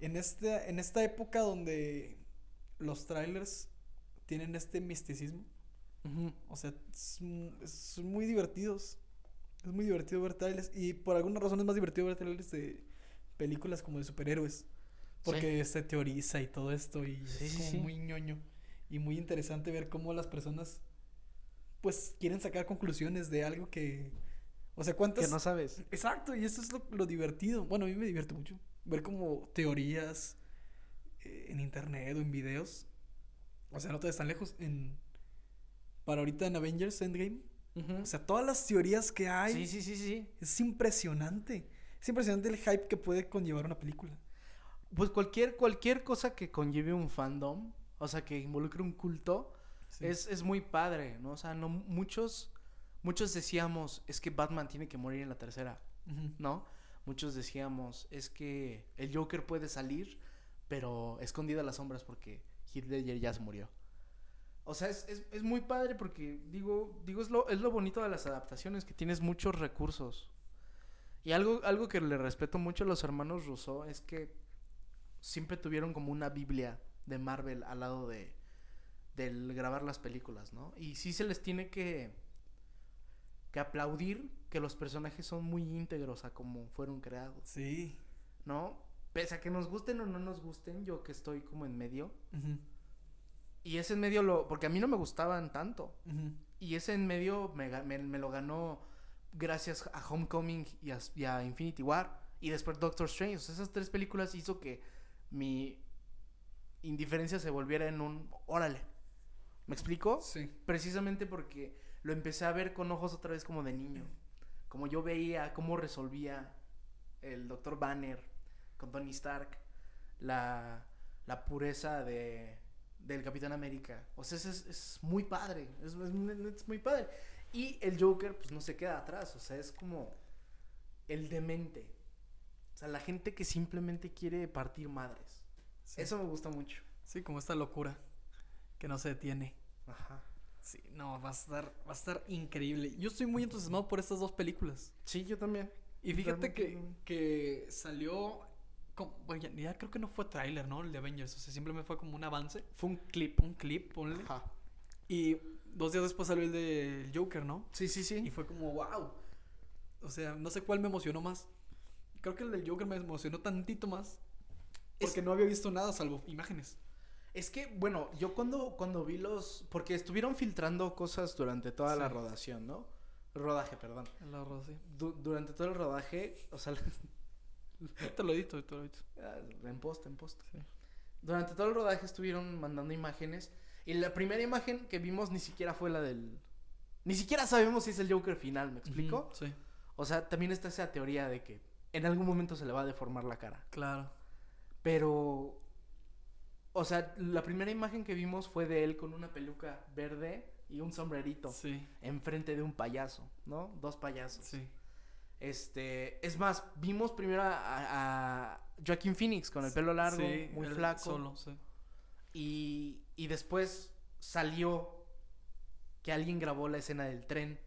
en, este, en esta época donde los trailers tienen este misticismo, o sea, son muy divertidos. Es muy divertido ver trailers. Y por alguna razón es más divertido ver trailers de películas como de superhéroes. Porque se teoriza y todo esto. Y Sí, es como sí. muy ñoño. Y muy interesante ver cómo las personas pues quieren sacar conclusiones de algo que. O sea, cuántas. Que no sabes. Exacto, y eso es lo, lo divertido. Bueno, a mí me divierte mucho. Ver como teorías eh, en internet o en videos. O sea, no te están lejos. En. Para ahorita en Avengers Endgame. O sea, todas las teorías que hay. sí, sí, sí, sí. Es impresionante. Es impresionante el hype que puede conllevar una película. Pues cualquier, cualquier cosa que conlleve un fandom, o sea, que involucre un culto, Sí. es, es muy padre, ¿no? O sea, no muchos, muchos decíamos, es que Batman tiene que morir en la tercera. ¿no? Muchos decíamos, es que el Joker puede salir, pero escondido a las sombras porque Ledger ya se murió. O sea, es, es, es muy padre porque, digo, digo es, lo, es lo bonito de las adaptaciones, que tienes muchos recursos. Y algo, algo que le respeto mucho a los hermanos Rousseau es que siempre tuvieron como una Biblia de Marvel al lado de del grabar las películas, ¿no? Y sí se les tiene que que aplaudir que los personajes son muy íntegros a como fueron creados, Sí. ¿no? Pese a que nos gusten o no nos gusten, yo que estoy como en medio. Y ese en medio lo... Porque a mí no me gustaban tanto. Y ese en medio me- me lo ganó gracias a Homecoming y a, y a Infinity War. Y después Doctor Strange. O sea, esas tres películas hizo que mi indiferencia se volviera en un... Órale. ¿Me explico? Sí. Precisamente porque lo empecé a ver con ojos otra vez como de niño. Como yo veía cómo resolvía el Doctor Banner con Tony Stark la, la pureza de, del Capitán América. O sea, es, es, es muy padre. Es, es, es muy padre. Y el Joker, pues no se queda atrás. O sea, es como el demente. O sea, la gente que simplemente quiere partir madres. Sí. Eso me gusta mucho. Sí, como esta locura que no se detiene. Ajá. Sí, no, va a estar, va a estar increíble. Yo estoy muy entusiasmado por estas dos películas. Sí, yo también. Y fíjate que, que salió. bueno, ya, ya creo que no fue tráiler, ¿no? El de Avengers. O sea, simplemente fue como un avance. Fue un clip. Un clip, ponle. Ajá. Y dos días después salió el de Joker, ¿no? Sí, sí, Y sí. fue como, wow. O sea, no sé cuál me emocionó más. Creo que el del Joker me emocionó tantito más. Es- Porque no había visto nada salvo imágenes. Es que, bueno, yo cuando, cuando vi los... Porque estuvieron filtrando cosas durante toda la rodación, ¿no? Rodaje, perdón. Sí. Du- durante todo el rodaje, o sea, Te lo edito, te lo edito. ah, en post, en post. Sí. Durante todo el rodaje estuvieron mandando imágenes. Y la primera imagen que vimos ni siquiera fue la del... Ni siquiera sabemos si es el Joker final, ¿me explico? Sí, O sea, también está esa teoría de que en algún momento se le va a deformar la cara. claro. Pero. O sea, la primera imagen que vimos fue de él con una peluca verde y un sombrerito Sí, enfrente de un payaso, ¿no? Dos payasos. sí. Este. Es más, vimos primero a, a Joaquín Phoenix con el pelo largo, Sí, muy flaco. Solo, sí. Y, y después salió que alguien grabó la escena del tren.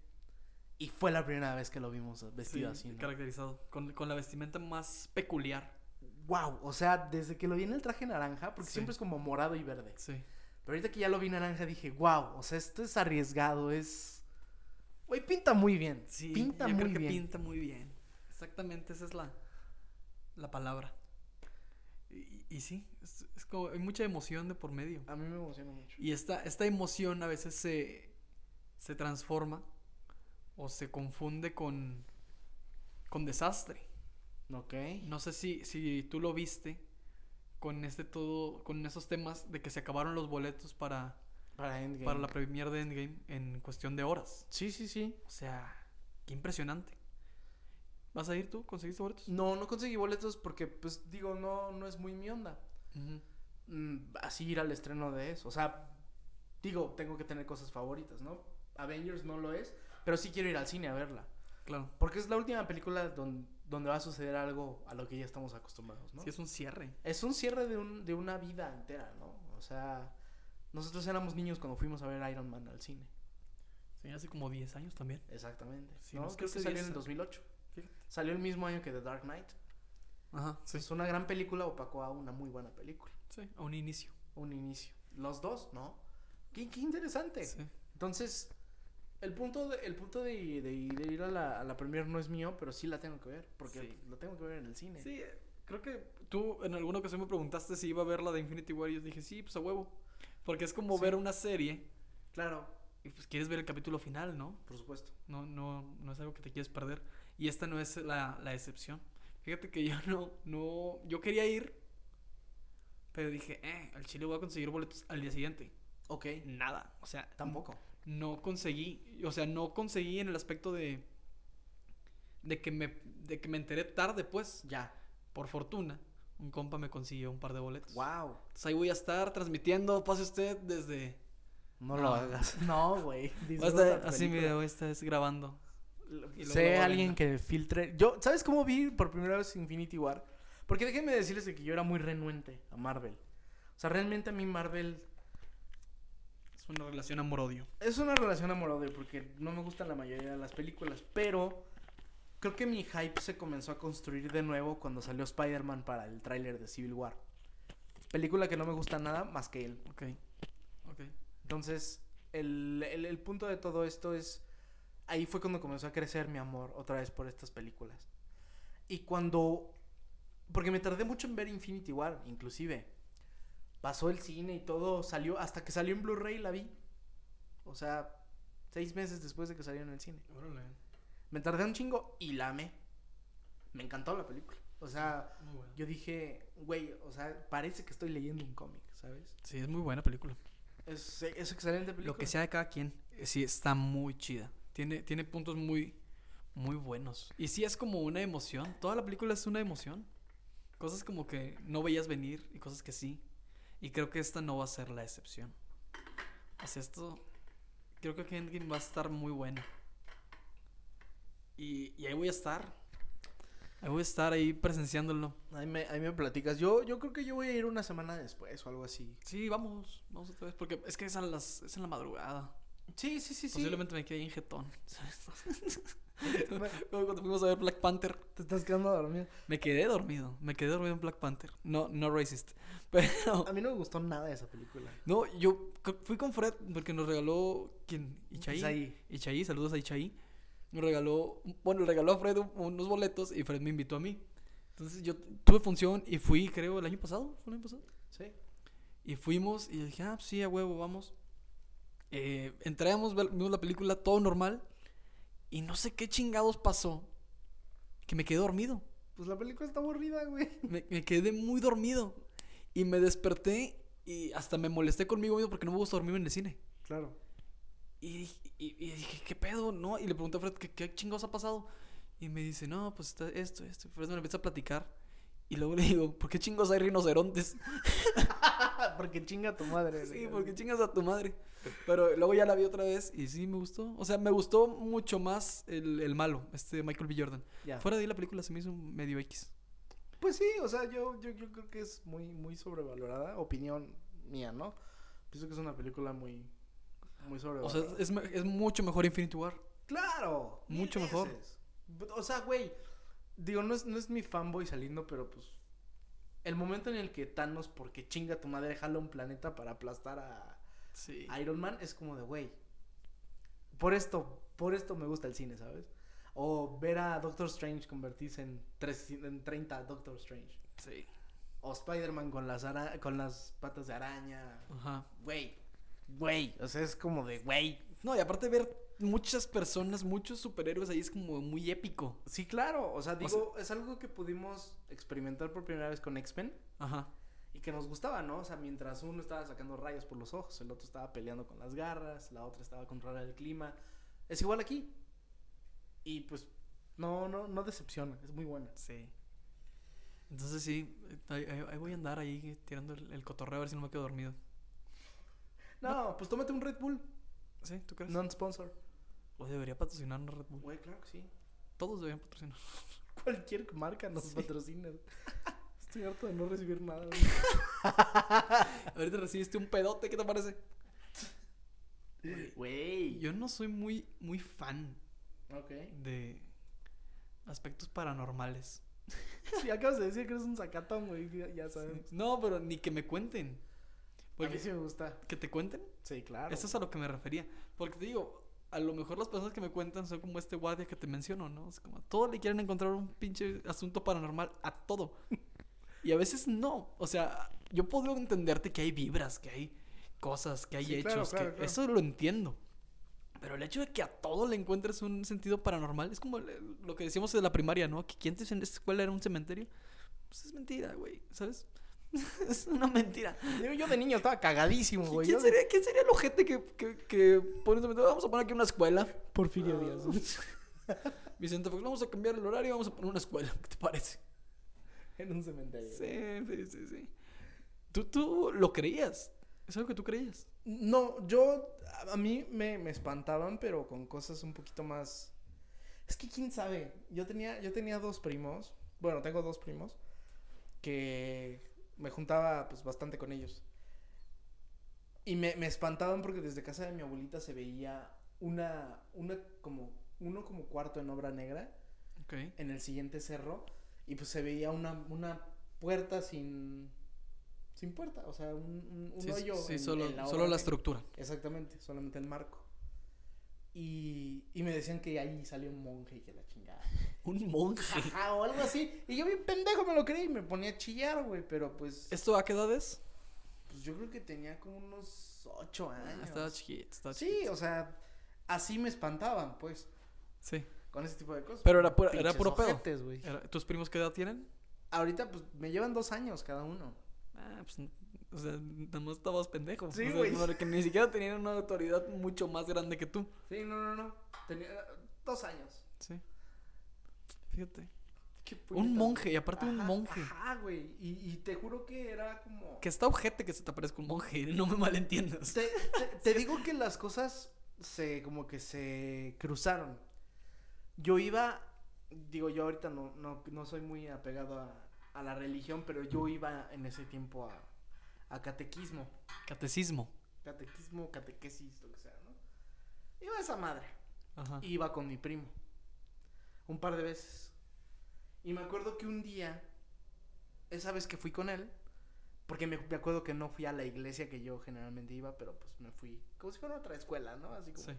Y fue la primera vez que lo vimos vestido Sí, así. ¿no? caracterizado. Con, con la vestimenta más peculiar. Wow, o sea, desde que lo vi en el traje naranja, porque Sí. siempre es como morado y verde. Sí. Pero ahorita que ya lo vi naranja dije, wow, o sea, esto es arriesgado, es... Güey, pinta muy bien. Sí, pinta yo muy creo que bien. pinta muy bien. Exactamente, esa es la, la palabra. Y, y sí, es, es como hay mucha emoción de por medio. A mí me emociona mucho. Y esta, esta emoción a veces se, se transforma o se confunde con, con desastre. Ok. No sé si, si tú lo viste con este todo, con esos temas de que se acabaron los boletos para, Para Endgame. para la premier de Endgame en cuestión de horas. Sí, sí, sí. O sea, qué impresionante. ¿Vas a ir tú? ¿Conseguiste boletos? No, no conseguí boletos porque, pues, digo, no, no es muy mi onda. Mm, así ir al estreno de eso. O sea, digo, tengo que tener cosas favoritas, ¿no? Avengers no lo es, pero sí quiero ir al cine a verla. Claro. Porque es la última película don- donde va a suceder algo a lo que ya estamos acostumbrados, ¿no? Sí, es un cierre. Es un cierre de, un, de una vida entera, ¿no? O sea, nosotros éramos niños cuando fuimos a ver Iron Man al cine. Sí, hace como 10 años también. Exactamente. Sí, ¿no? nos Creo que salió en 10, el 2008. Fíjate. Salió el mismo año que The Dark Knight. Ajá, sí. Es una gran película opacó a una muy buena película. Sí, a un inicio. Un inicio. Los dos, ¿no? Qué, qué interesante. Sí. Entonces, el punto de, el punto de, de- de ir a la, a la premier no es mío, pero sí la tengo que ver. Porque Sí. lo tengo que ver en el cine. Sí, creo que tú en alguna ocasión me preguntaste si iba a ver la de Infinity War y yo dije, sí, pues a huevo. Porque es como Sí. ver una serie Claro, y pues quieres ver el capítulo final, ¿no? por supuesto. No, no, no es algo que te quieres perder. Y esta no es la, la excepción. Fíjate que yo no, no, yo quería ir, pero dije, eh, al Chile voy a conseguir boletos al día siguiente. Ok, Nada, o sea, tampoco. No conseguí, o sea, no conseguí en el aspecto de, de que me, de que me enteré tarde, pues, Ya. por fortuna, un compa me consiguió un par de boletos. Wow. Entonces ahí voy a estar transmitiendo, pase usted desde... No, No. lo hagas. No, güey. Así voy a estar grabando. Y sé alguien que filtre. Yo, ¿sabes cómo vi por primera vez Infinity War? Porque déjenme decirles que yo era muy renuente a Marvel. O sea, realmente a mí Marvel una relación amor-odio. es una relación amor-odio porque no me gustan la mayoría de las películas, pero creo que mi hype se comenzó a construir de nuevo cuando salió Spider-Man para el tráiler de Civil War. Película que no me gusta nada más que él. Ok, ok. Entonces, el, el- el punto de todo esto es, ahí fue cuando comenzó a crecer mi amor otra vez por estas películas. Y cuando, porque me tardé mucho en ver Infinity War, inclusive. Pasó el cine y todo, salió, hasta que salió en Blu-ray la vi. O sea, seis meses después de que salió en el cine. Órale. Me tardé un chingo y la amé. Me encantó la película. O sea, bueno. yo dije, güey, o sea, parece que estoy leyendo un cómic, ¿sabes? Sí, es muy buena película. Es, es excelente película. Lo que sea de cada quien, eh, sí está muy chida. Tiene, tiene puntos muy, muy buenos. Y sí es como una emoción. Toda la película es una emoción. Cosas como que no veías venir y cosas que sí. Y creo que esta no va a ser la excepción. Sea, esto. Creo que Endgame va a estar muy buena. Y, y ahí voy a estar. Ahí voy a estar ahí presenciándolo. Ahí me, ahí me platicas. Yo, yo creo que yo voy a ir una semana después o algo así. Sí, vamos. Vamos otra vez. Porque es que es, a las, es en la madrugada. Sí, sí, sí, sí. Posiblemente me quede ahí en jetón. Como cuando fuimos a ver Black Panther. Te estás quedando a dormir. Me quedé dormido. Me quedé dormido en Black Panther. No, no racist. Pero. A mí no me gustó nada esa película. No, yo fui con Fred porque nos regaló. ¿Quién? Ichaí. Isaí. Ichaí, saludos a Ichaí. Nos regaló. Bueno, le regaló a Fred un- unos boletos y Fred me invitó a mí. Entonces yo tuve función y fui, creo, el año pasado. ¿Fue el año pasado? Sí. Y fuimos y dije, ah, sí, a huevo, vamos. Eh, entramos, vimos la película, todo normal. Y no sé qué chingados pasó. Que me quedé dormido. Pues la película está aburrida, güey. Me, me quedé muy dormido. Y me desperté y hasta me molesté conmigo mismo porque no me gusta dormirme en el cine. Claro. Y, y- y dije, ¿qué pedo? ¿No? Y le pregunté a Fred, ¿qué, qué chingados ha pasado? Y me dice, no, pues está esto, esto. Fred me empieza a platicar. Y luego le digo, ¿por qué chingos hay rinocerontes? porque chinga tu madre. Sí, porque chingas a tu madre. Pero luego ya la vi otra vez y sí me gustó. O sea, me gustó mucho más el, el malo, este Michael B. Jordan. Ya. Fuera de ahí la película se me hizo medio X. Pues sí, o sea, yo, yo, yo creo que es muy, muy sobrevalorada. Opinión mía, ¿no? Pienso que es una película muy, muy O sobrevalorada. sea, es, es mucho mejor Infinity War. Claro. Mucho mejor. O sea, güey. Digo, no es, no es mi fanboy saliendo, pero pues. El momento en el que Thanos, porque chinga tu madre, jala un planeta para aplastar a, Sí. a Iron Man, es como de, güey. Por esto, por esto me gusta el cine, ¿sabes? O ver a Doctor Strange convertirse en, tres, en 30 Doctor Strange. Sí. O Spider-Man con las ara- con las patas de araña. Ajá. Güey. Güey. O sea, es como de güey. No, y aparte ver muchas personas, muchos superhéroes ahí es como muy épico. Sí, claro. O sea, O digo, es algo que pudimos experimentar por primera vez con X-Men. Ajá. Y que nos gustaba, ¿no? O sea, mientras uno estaba sacando rayos por los ojos, el otro estaba peleando con las garras, la otra estaba controlando el clima. Es igual aquí. Y pues, no, no, no decepciona, es muy buena. Sí. Entonces sí, ahí, ahí- voy a andar ahí tirando el, el cotorreo a ver si no me quedo dormido. No, pues tómate un Red Bull, ¿Sí? ¿Tú crees? non-sponsor. O debería patrocinar una Red Bull. Güey, claro que sí. Todos deberían patrocinar. Cualquier marca nos Sí. patrocina. Estoy harto de no recibir nada. Ahorita recibiste un pedote, ¿qué te parece? Güey. Yo no soy muy, muy fan de aspectos paranormales. Sí, acabas de decir que eres un sacatón, güey. Ya, ya sabes. No, pero ni que me cuenten. A mí sí me gusta. que te cuenten, Sí, claro. eso es a lo que me refería. Porque te digo, a lo mejor las personas que me cuentan son como este guardia que te menciono, ¿no? Es como a todo le quieren encontrar un pinche asunto paranormal a todo. Y a veces no. O sea, yo puedo entenderte que hay vibras, que hay cosas, que hay Sí, hechos, claro, que claro, eso lo entiendo. Pero el hecho de que a todo le encuentres un sentido paranormal es como lo que decíamos de la primaria, ¿no? Que quien en esta escuela era un cementerio. Pues es mentira, güey, ¿sabes? es una mentira. Yo de niño estaba cagadísimo, güey. ¿Quién Yo de- sería, ¿Quién sería el ojete que, que, que pone un cementerio? Vamos a poner aquí una escuela. Porfirio Díaz. Vicente Fox, vamos a cambiar el horario y vamos a poner una escuela. ¿Qué te parece? En un cementerio. Sí, sí, sí, sí. ¿Tú, tú lo creías? ¿Es algo que tú creías? No, yo. A a mí me, me espantaban, pero con cosas un poquito más. Es que quién sabe. Yo tenía, yo tenía dos primos. Bueno, tengo dos primos. Que me juntaba pues bastante con ellos. Y me, me espantaban porque desde casa de mi abuelita se veía una. una como. uno como cuarto en obra negra. Ok. en el siguiente cerro y pues se veía una, una puerta sin sin puerta, o sea, un, un- Sí, hoyo. sí, en- solo, en la solo la estructura. Exactamente, solamente el marco. Y, y me decían que ahí salió un monje y que la chingada. Un monje. Ajá, o algo así. Y yo bien pendejo me lo creí y me ponía a chillar, güey, pero pues, ¿Esto a qué edad es? pues yo creo que tenía como unos ocho años. Ah, estaba chiquito, estaba Sí, chiquito. o sea, así me espantaban, pues, Sí. con ese tipo de cosas. Pero era pura- era puro pedo. ojetes, ¿Tus primos qué edad tienen? Ahorita, pues, me llevan dos años cada uno. Ah, pues, o sea, nada más estabas pendejo. Sí, O sea, güey. Porque ni siquiera tenían una autoridad mucho más grande que tú. Sí, no, no, no. Tenía dos años. Fíjate. Un monje, y aparte un monje. Ajá, güey. Y, y te juro que era como. Que está ojete que se te aparezca un monje, no me malentiendas. Te, te- te digo que las cosas se. como que se cruzaron. Yo iba. Digo, yo ahorita no, no, no soy muy apegado a, a la religión, pero yo iba en ese tiempo a, a catequismo. Catecismo. Catequismo, catequesis, lo que sea, ¿no? Iba a esa madre. Ajá. Iba con mi primo. Un par de veces. Y me acuerdo que un día, esa vez que fui con él, porque me, me acuerdo que no fui a la iglesia que yo generalmente iba, pero pues me fui, como si fuera otra escuela, ¿no? Así como Sí,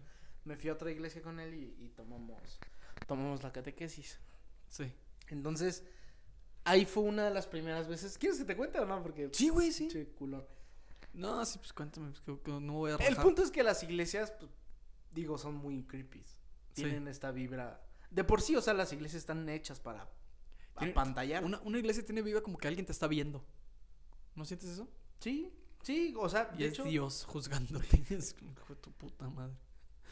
me fui a otra iglesia con él y, y tomamos, tomamos la catequesis. sí. Entonces, ahí fue una de las primeras veces. ¿Quieres que te cuente o no? Porque, Sí, güey, sí. che, culón. No, sí, pues cuéntame, pues, que, que no voy a El punto es que las iglesias, pues, digo, son muy creepy. Sí. Tienen esta vibra. De por sí, o sea, las iglesias están hechas para apantallar. Una, una iglesia tiene viva como que alguien te está viendo. ¿No sientes eso? Sí, sí, o sea, Y de es hecho, Dios juzgándote. Es como, hijo de tu puta madre.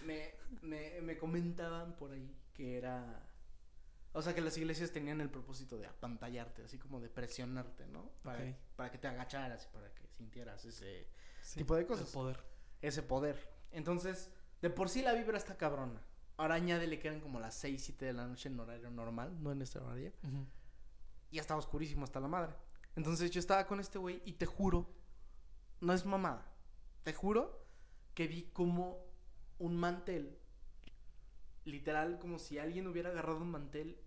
me, me, me comentaban por ahí que era. O sea, que las iglesias tenían el propósito de apantallarte, así como de presionarte, ¿no? Para, para que te agacharas y para que sintieras ese, Sí, Tipo de cosas. poder. ese poder. Entonces, de por sí la vibra está cabrona. Ahora añádele que eran como las 6, 7 de la noche en horario normal, no en este horario. Y ya estaba oscurísimo hasta la madre. Entonces yo estaba con este güey y te juro, no es mamada, te juro que vi como un mantel, literal como si alguien hubiera agarrado un mantel,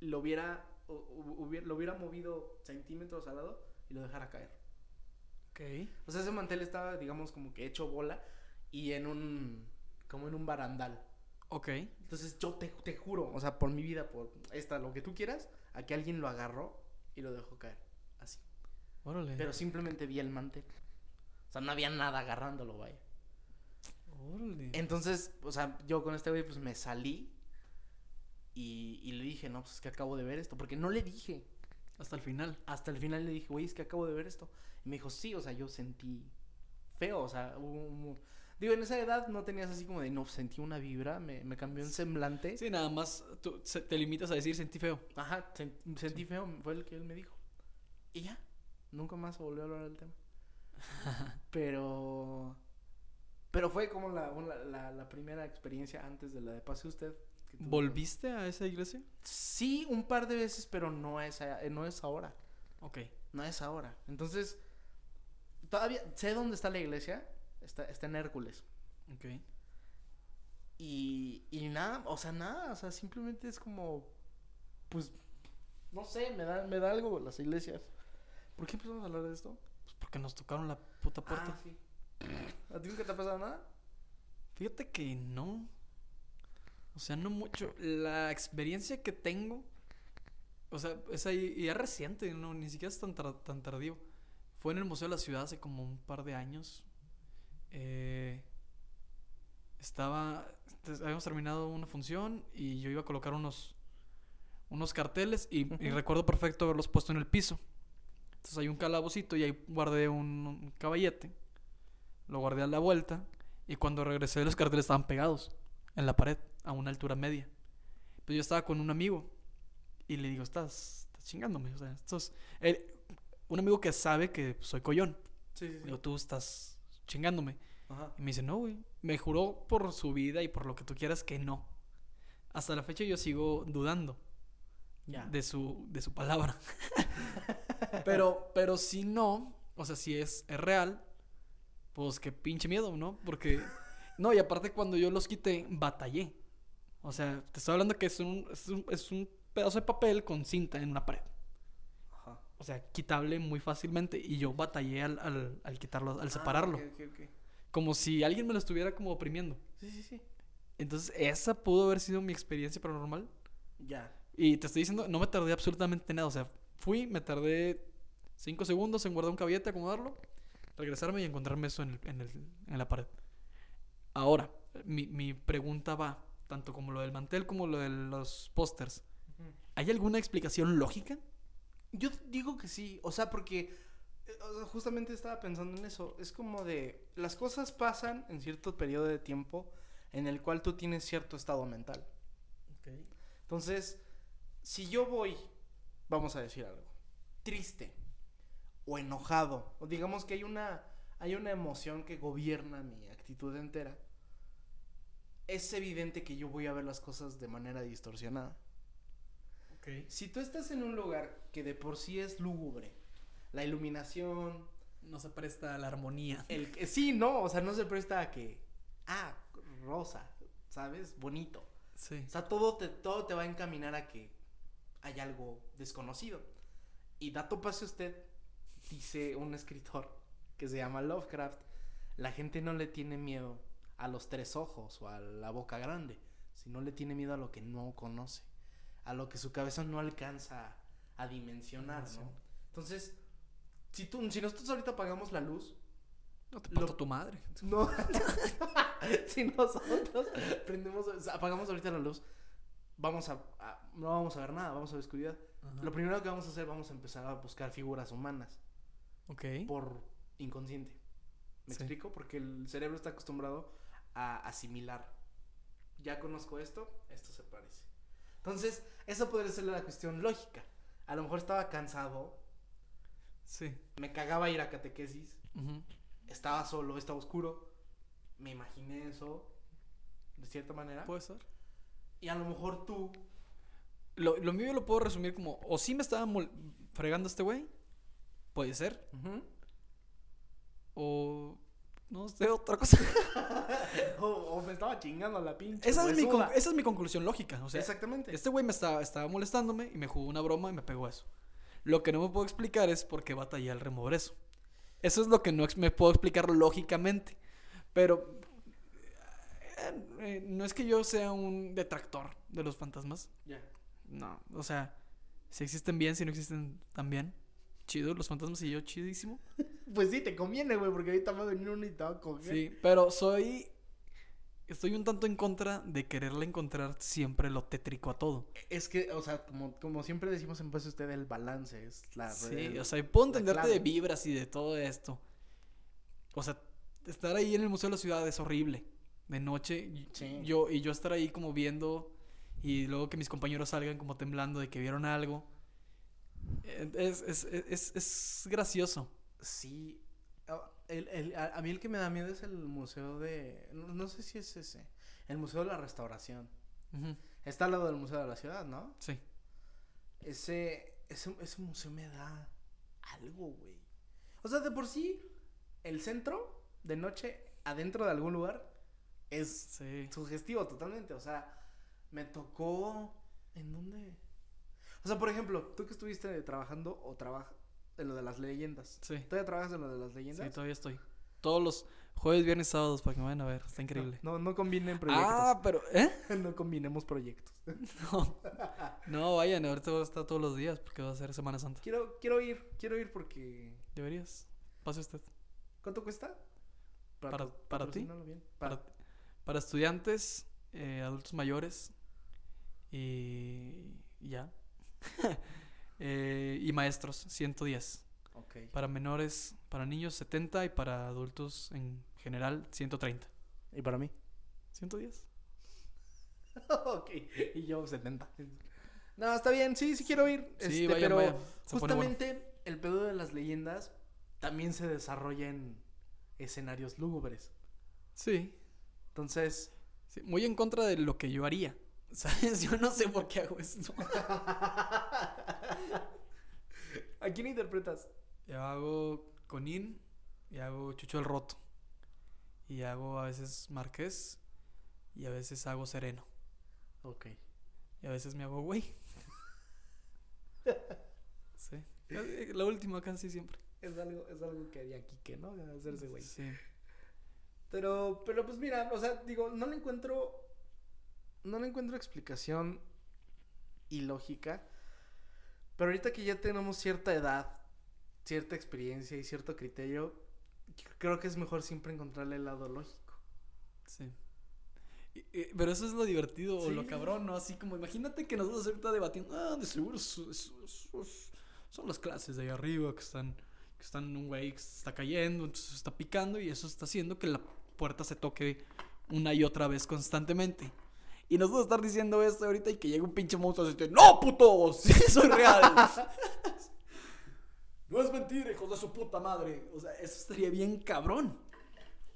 lo hubiera, o- o- hubiera- lo hubiera movido centímetros al lado y lo dejara caer. Ok. O sea, ese mantel estaba, digamos, como que hecho bola y en un, como en un barandal. Ok. Entonces yo te, te juro, o sea, por mi vida, por esta, lo que tú quieras, a que alguien lo agarró y lo dejó caer. Así. Órale. Pero simplemente vi el mantel. O sea, no había nada agarrándolo, vaya. Órale. Entonces, o sea, yo con este güey, pues me salí. Y, y le dije, no, pues es que acabo de ver esto. Porque no le dije. Hasta el final. Hasta el final le dije, güey, es que acabo de ver esto. Y me dijo, sí, o sea, yo sentí feo. O sea, hubo un- digo, en esa edad no tenías así como de, no, sentí una vibra. Me, me cambió un semblante. Sí, nada más tú te limitas a decir sentí feo. Ajá, sen- sentí feo, fue el que él me dijo. Y ya, nunca más volvió a hablar del tema. pero. Pero fue como la, la, la primera experiencia antes de la de Pase Usted. ¿Volviste a esa iglesia? Sí, un par de veces, pero no es, no es ahora. Ok. No es ahora. Entonces, todavía sé dónde está la iglesia. Está, está en Hércules. Ok. Y, y nada, o sea, nada, o sea, simplemente es como, pues, no sé, me da, me da algo las iglesias. ¿Por qué empezamos a hablar de esto? Pues porque nos tocaron la puta puerta. Ah, sí. ¿A ti nunca te ha pasado nada? Fíjate que no. O sea, no mucho. La experiencia que tengo. O sea, es ahí. Y es reciente, no, ni siquiera es tan, tar- tan tardío. Fue en el Museo de la Ciudad hace como un par de años. Eh, estaba. Habíamos terminado una función y yo iba a colocar unos. Unos carteles y, y recuerdo perfecto haberlos puesto en el piso. Entonces hay un calabocito y ahí guardé un, un caballete. Lo guardé a la vuelta. Y cuando regresé, los carteles estaban pegados en la pared, a una altura media. Pues yo estaba con un amigo y le digo, estás, estás chingándome. O sea, esto es- él- un amigo que sabe que soy collón. Sí, sí, Le digo, tú estás chingándome. Ajá. Y me dice, no, güey. Me juró por su vida y por lo que tú quieras que no. Hasta la fecha yo sigo dudando de su, de su palabra. pero, pero si no, o sea, si es, es real, pues qué pinche miedo, ¿no? Porque, no, y aparte cuando yo los quité, batallé. O sea, te estoy hablando que es un, es un, es un pedazo de papel con cinta en una pared. O sea, quitable muy fácilmente. Y yo batallé al, al, al quitarlo, al Ah, separarlo. ok, ok, ok. Como si alguien me lo estuviera como oprimiendo. Sí, sí, sí. Entonces, esa pudo haber sido mi experiencia paranormal. Ya. Y te estoy diciendo, no me tardé absolutamente nada. O sea, fui, me tardé cinco segundos en guardar un caballete, acomodarlo, regresarme y encontrarme eso en, el- en, el- en la pared. Ahora, mi, mi pregunta va, tanto como lo del mantel como lo de los pósters. ¿Hay alguna explicación lógica? Yo digo que sí, o sea, porque eh, justamente estaba pensando en eso. Es como de, las cosas pasan en cierto periodo de tiempo en el cual tú tienes cierto estado mental. Entonces, si yo voy, vamos a decir algo, triste o enojado, o digamos que hay una, hay una emoción que gobierna mi actitud entera, es evidente que yo voy a ver las cosas de manera distorsionada. Si tú estás en un lugar que de por sí es lúgubre, la iluminación, No se presta a la armonía. el que sí, no, o sea, no se presta a que ah, rosa, ¿sabes? Bonito. Sí. O sea, todo te todo te va a encaminar a que hay algo desconocido. Y dato pase usted, dice un escritor que se llama Lovecraft, la gente no le tiene miedo a los tres ojos o a la boca grande, sino le tiene miedo a lo que no conoce, a lo que su cabeza no alcanza a dimensionar, ¿no? Entonces, si tú, si nosotros ahorita apagamos la luz, No te Lo- tu madre. no, si nosotros prendemos, apagamos ahorita la luz, vamos a, a- no vamos a ver nada, vamos a ver oscuridad. Lo primero que vamos a hacer, vamos a empezar a buscar figuras humanas Ok. por inconsciente. ¿Me Sí. explico? Porque el cerebro está acostumbrado a asimilar. Ya conozco esto, esto se parece. Entonces, eso podría ser la cuestión lógica. A lo mejor estaba cansado, Sí. me cagaba ir a catequesis, estaba solo, estaba oscuro. Me imaginé eso, de cierta manera. Puede ser. Y a lo mejor tú, Lo, lo mío yo lo puedo resumir como, o sí me estaba fregando este güey, puede ser, ujú, o no sé, otra cosa. o, o me estaba chingando la pinche. esa, es mi, con- esa es mi conclusión lógica. O sea, Exactamente. este güey me estaba, estaba molestándome y me jugó una broma y me pegó eso. Lo que no me puedo explicar es por qué batallé al remover eso. Eso es lo que no me puedo explicar lógicamente. Pero eh, eh, no es que yo sea un detractor de los fantasmas. Ya. No, o sea, si existen bien, si no existen también. Chido, los fantasmas y yo chidísimo. Pues sí, te conviene, güey, porque ahorita va a venir uno y te va a coger. Sí, pero soy. Estoy un tanto en contra de quererle encontrar siempre lo tétrico a todo. Es que, o sea, como, como siempre decimos en Pues Usted, el balance es la... Sí, el- o sea, puedo entenderte de vibras y de todo esto. O sea, estar ahí en el Museo de la Ciudad es horrible. De noche, Sí. yo, y yo estar ahí como viendo y luego que mis compañeros salgan como temblando de que vieron algo. Es, es, es, es- gracioso. Sí. Ah, el- el- a, a mí el que me da miedo es el museo de... No, no sé si es ese. El Museo de la Restauración. Está al lado del Museo de la Ciudad, ¿no? Sí. Ese, ese, ese museo me da algo, güey. O sea, de por sí, el centro de noche, adentro de algún lugar, es Sí. sugestivo totalmente. O sea, me tocó. ¿En dónde? O sea, por ejemplo, tú que estuviste trabajando o trabajas en lo de las leyendas. Sí. ¿Todavía trabajas en lo de las Sí, leyendas? todavía estoy. Todos los jueves, viernes, sábados para que me vayan a ver. Está increíble. No, no combinen proyectos. ah, pero. ¿Eh? no combinemos proyectos. No. No, vayan, ahorita voy a estar todos los días porque va a ser Semana Santa. quiero, quiero ir, quiero ir porque. Deberías. Pase usted. ¿Cuánto cuesta? Para- pat- para ti. bien. Para, Para, para estudiantes, eh, adultos mayores y ya. Eh, y maestros, 110. ok. Para menores, para niños, 70 y para adultos en general, 130. ¿Y para mí? 110. ok. Y yo 70. No, está bien, sí, sí quiero ir. Sí, este, pero bueno. justamente el pedo de las leyendas también se desarrolla en escenarios lúgubres. Sí, Entonces, sí, muy en contra de lo que yo haría. ¿Sabes? Yo no sé por qué hago esto. ¿a quién interpretas? Yo hago Conin y hago Chucho el Roto. Y hago a veces Marqués y a veces hago Sereno. Ok. Y a veces me hago güey. Sí. La última casi siempre. Es algo, es algo que haría Kike, ¿no? Hacerse güey. Sí. Pero, pero pues mira, o sea, digo, no le encuentro. No le encuentro explicación ilógica. Pero ahorita que ya tenemos cierta edad, cierta experiencia y cierto criterio, creo que es mejor siempre encontrarle el lado lógico. Sí. Y- y- pero eso es lo divertido o lo cabrón, ¿no? Así como imagínate que nosotros ahorita debatiendo, ah, de seguro son las clases de ahí arriba que están, que están un güey que se está cayendo, entonces está picando y eso está haciendo que la puerta se toque una y otra vez constantemente. Y nosotros estar diciendo esto ahorita y que llegue un pinche monstruo y dice, no, putos, sí, soy real. no es mentira, hijos de su puta madre. O sea, eso estaría bien cabrón.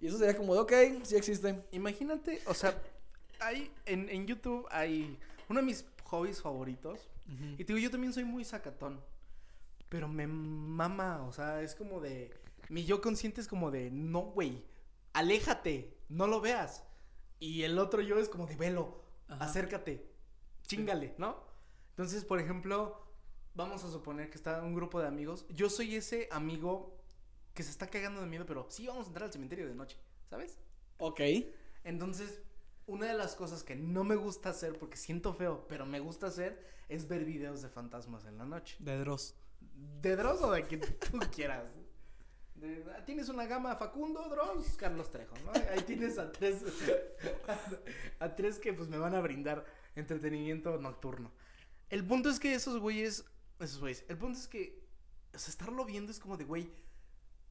Y eso sería como de, ok, sí existe. Imagínate, o sea, hay en, en YouTube hay uno de mis hobbies favoritos. Y te digo, yo también soy muy sacatón. Pero me mama, o sea, es como de. Mi yo consciente es como de, no, güey, aléjate, no lo veas. Y el otro yo es como de, velo, Ajá. acércate, chingale, ¿no? Entonces, por ejemplo, vamos a suponer que está un grupo de amigos. Yo soy ese amigo que se está cagando de miedo, pero sí vamos a entrar al cementerio de noche, ¿sabes? Ok. Entonces, una de las cosas que no me gusta hacer, porque siento feo, pero me gusta hacer, es ver videos de fantasmas en la noche. De Dross. De Dross o de quien tú quieras. De- ah, tienes una gama Facundo, Dross, Carlos Trejo, ¿no? Ahí tienes a tres, a tres que pues me van a brindar entretenimiento nocturno. El punto es que esos güeyes, esos güeyes, el punto es que, o sea, estarlo viendo es como de, güey,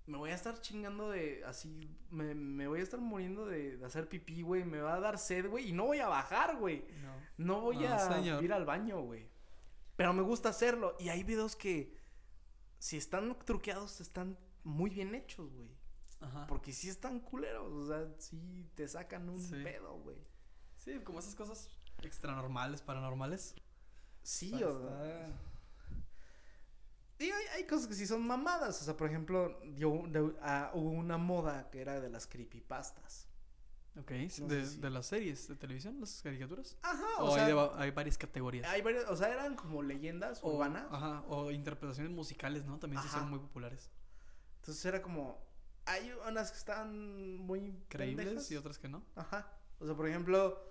me voy a estar chingando de, así, me, me voy a estar muriendo de, de hacer pipí, güey, me va a dar sed, güey, y no voy a bajar, güey. No. No voy No, a señor. ir al baño, güey. Pero me gusta hacerlo. Y hay videos que, si están truqueados, están muy bien hechos, güey. Ajá. Porque sí están culeros. O sea, sí te sacan un Sí. pedo, güey. Sí, como esas cosas extranormales, paranormales. Sí, o sea. Y hay, hay cosas que sí son mamadas. O sea, por ejemplo, yo, de- ah, hubo una moda que era de las creepypastas. Ok, No de, sé si- de las series de televisión, las caricaturas. Ajá, O, o, sea. hay, de hay varias categorías. hay varias- o sea, eran como leyendas o, urbanas. Ajá, o interpretaciones musicales, ¿no? También se hicieron muy populares. Entonces era como. Hay unas que están muy. Creíbles pendejas. y otras que no. Ajá. O sea, por ejemplo,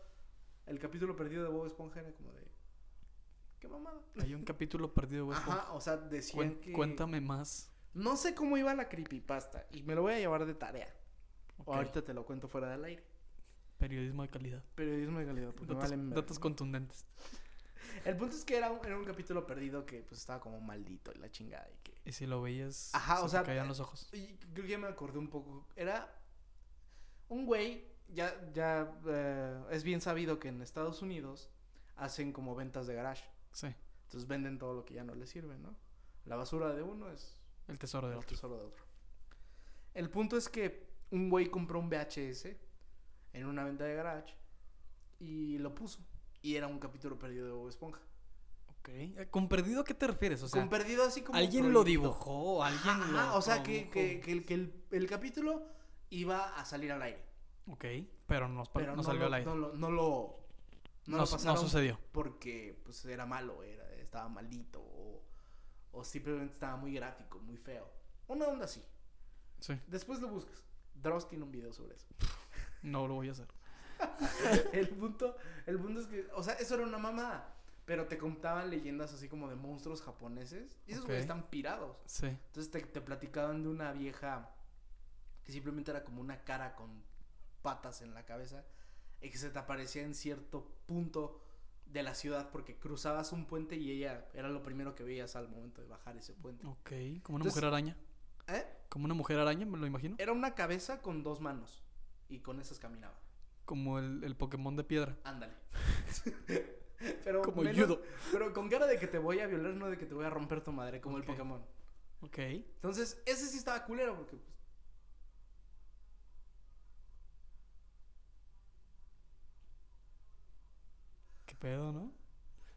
el capítulo perdido de Bob Esponja era como de. qué mamada. Hay un capítulo perdido, güey. Ajá, o sea, decían Cuen- que... Cuéntame más. No sé cómo iba la creepypasta y me lo voy a llevar de tarea. Ok. O ahorita te lo cuento fuera del aire. Periodismo de calidad. Periodismo de calidad, porque Datos, valen datos contundentes. El punto es que era un, era un capítulo perdido que pues estaba como maldito y la chingada y que... Y si lo veías, Ajá, se o te sea, caían eh, los ojos. Y creo que ya me acordé un poco. Era un güey, ya, ya eh, es bien sabido que en Estados Unidos hacen como ventas de garage. Sí, Entonces venden todo lo que ya no les sirve, ¿no? La basura de uno es el tesoro el otro. tesoro de otro. El punto es que un güey compró un VHS en una venta de garage y lo puso. Y era un capítulo perdido de Bob Esponja. Ok. Eh, ¿Con perdido a qué te refieres? O sea, Con perdido así como. ¿alguien lo dibujó? ¿Alguien Ajá, lo o sea, que, que, que el, que el, el capítulo iba a salir al aire. Ok, pero no, Pero no no, salió lo, al aire. No lo, no lo, no lo pasaron sucedió. porque pues era malo, era, estaba maldito o, o simplemente estaba muy gráfico, muy feo. Una onda así. Sí, Después lo buscas. Dross tiene un video sobre eso. no lo voy a hacer. el punto, el punto es que, o sea, eso era una mamada. Pero te contaban leyendas así como de monstruos japoneses. Y esos güeyes están pirados. Sí, Entonces te, te platicaban de una vieja que simplemente era como una cara con patas en la cabeza y que se te aparecía en cierto punto de la ciudad porque cruzabas un puente y ella era lo primero que veías al momento de bajar ese puente. ok. Como una Entonces- mujer araña. ¿Eh? Como una mujer araña, me lo imagino. Era una cabeza con dos manos y con esas caminaba. Como el, el Pokémon de piedra. Ándale. pero Como menos- Yudo. Pero con cara de que te voy a violar, no de que te voy a romper tu madre, como el Pokémon. Ok. Entonces, ese sí estaba culero porque pues, ¿Qué pedo, no?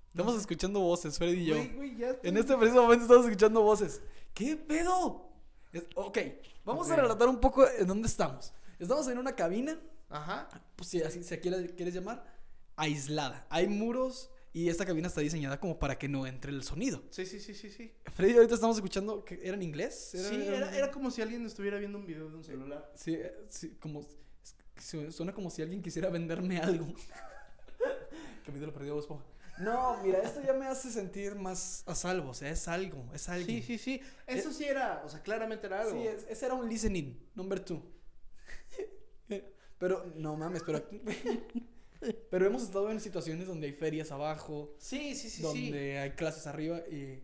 Estamos escuchando voces, Freddy y yo. ya En este preciso momento estamos escuchando voces. ¿Qué pedo? Es- ok, vamos a relatar un poco en dónde estamos. Estamos en una cabina, Ajá. pues si así se quiere, quieres llamar, aislada. Hay muros y esta cabina está diseñada como para que no entre el sonido. Sí, sí, sí, sí, sí. Freddy, ahorita estamos escuchando, que ¿era en inglés? sí, era, era como si alguien estuviera viendo un video de un celular. Sí, eh, sí, como... Suena como si alguien quisiera venderme algo. Capítulo perdido Esponja. No, mira, esto ya me hace sentir más a salvo. O sea, es algo, es alguien. Sí, sí, sí. Eso sí era, o sea, claramente era algo. Sí, es- ese era un listening, number two. Pero, no mames, pero. pero hemos estado en situaciones donde hay ferias abajo, Sí, sí, sí, sí. donde hay clases arriba y.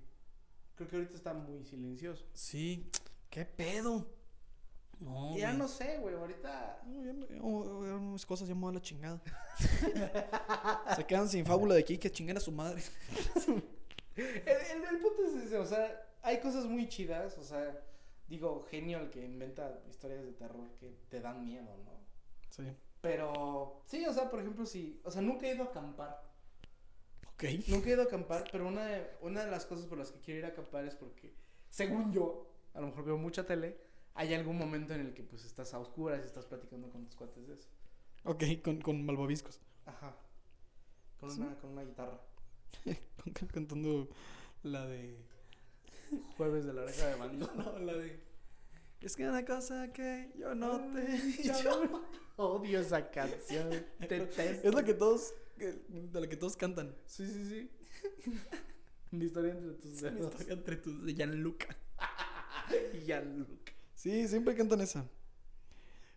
Creo que ahorita está muy silencioso. Sí, ¿qué pedo? No. ya güey. no sé, güey, ahorita... No, ya me- oh, oh, unas cosas ya me a la chingada. Se quedan sin fábula de aquí que chinguen a su madre. El, el, el punto es ese, o sea, hay cosas muy chidas, o sea, digo, genio el que inventa historias de terror que te dan miedo, ¿no? Sí. Pero, sí, o sea, por ejemplo, sí, o sea, nunca he ido a acampar. Ok. Nunca he ido a acampar, pero una de, una de las cosas por las que quiero ir a acampar es porque, según yo, a lo mejor veo mucha tele, hay algún momento en el que pues estás a oscuras y estás platicando con tus cuates de eso. Ok, con, con malvaviscos. Ajá. Con, Sí. una, con una guitarra. Cantando la de. Jueves de la oreja de bandido. No, la de. Es que una cosa que yo no te. Yo odio esa canción. Detesto. Es la que todos. De la que todos cantan. Sí, sí, sí. Mi historia entre tus Mi dedos. historia entre tus. De Gianluca. Luke. Sí, siempre cantan esa.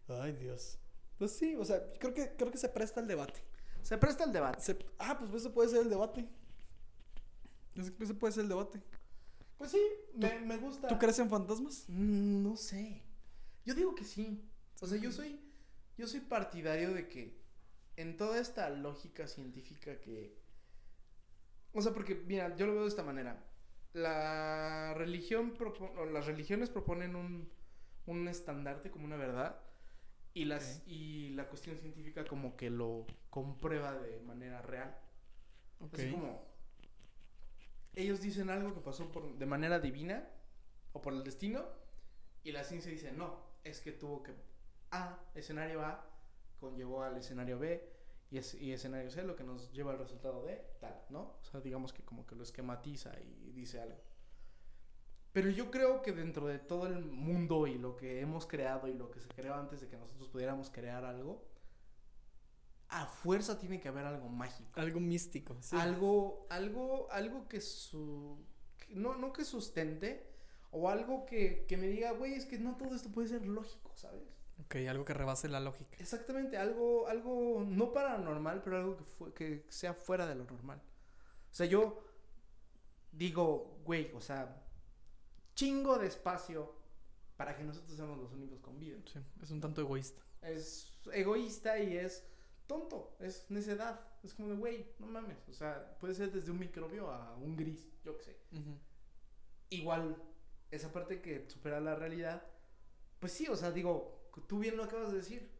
Ay, Dios. Pues sí, o sea, creo que, creo que se presta el debate. Se presta el debate. Se- ah, pues ese puede ser el debate. Ese puede ser el debate. Pues sí, me, me gusta. ¿Tú crees en fantasmas? Mm, No sé. Yo digo que sí. O sea, yo soy. Yo soy partidario de que. En toda esta lógica científica que. O sea, porque, mira, yo lo veo de esta manera. La religión propo- o las religiones proponen un, un estandarte como una verdad. Y, las, y la cuestión científica como que lo comprueba de manera real. Ok. Así como ellos dicen algo que pasó por, de manera divina o por el destino y la ciencia dice no, es que tuvo que A, escenario A, conllevó al escenario B y, es, escenario C lo que nos lleva al resultado de tal, ¿no? O sea, digamos que como que lo esquematiza y dice algo. Pero yo creo que dentro de todo el mundo y lo que hemos creado y lo que se creó antes de que nosotros pudiéramos crear algo, a fuerza tiene que haber algo mágico. Algo místico. sí. Algo, algo, algo que su. no, no que sustente. O algo que, que me diga, güey, es que no todo esto puede ser lógico, ¿sabes? Ok, algo que rebase la lógica. Exactamente, algo, algo no paranormal, pero algo que, fue, que sea fuera de lo normal. O sea, yo digo, güey, o sea, chingo de espacio para que nosotros seamos los únicos con vida. Sí, es un tanto egoísta. Es egoísta y es tonto, es necedad. Es como de, güey, no mames. O sea, puede ser desde un microbio a un gris, yo qué sé. Igual, esa parte que supera la realidad, pues sí, o sea, digo, tú bien lo acabas de decir.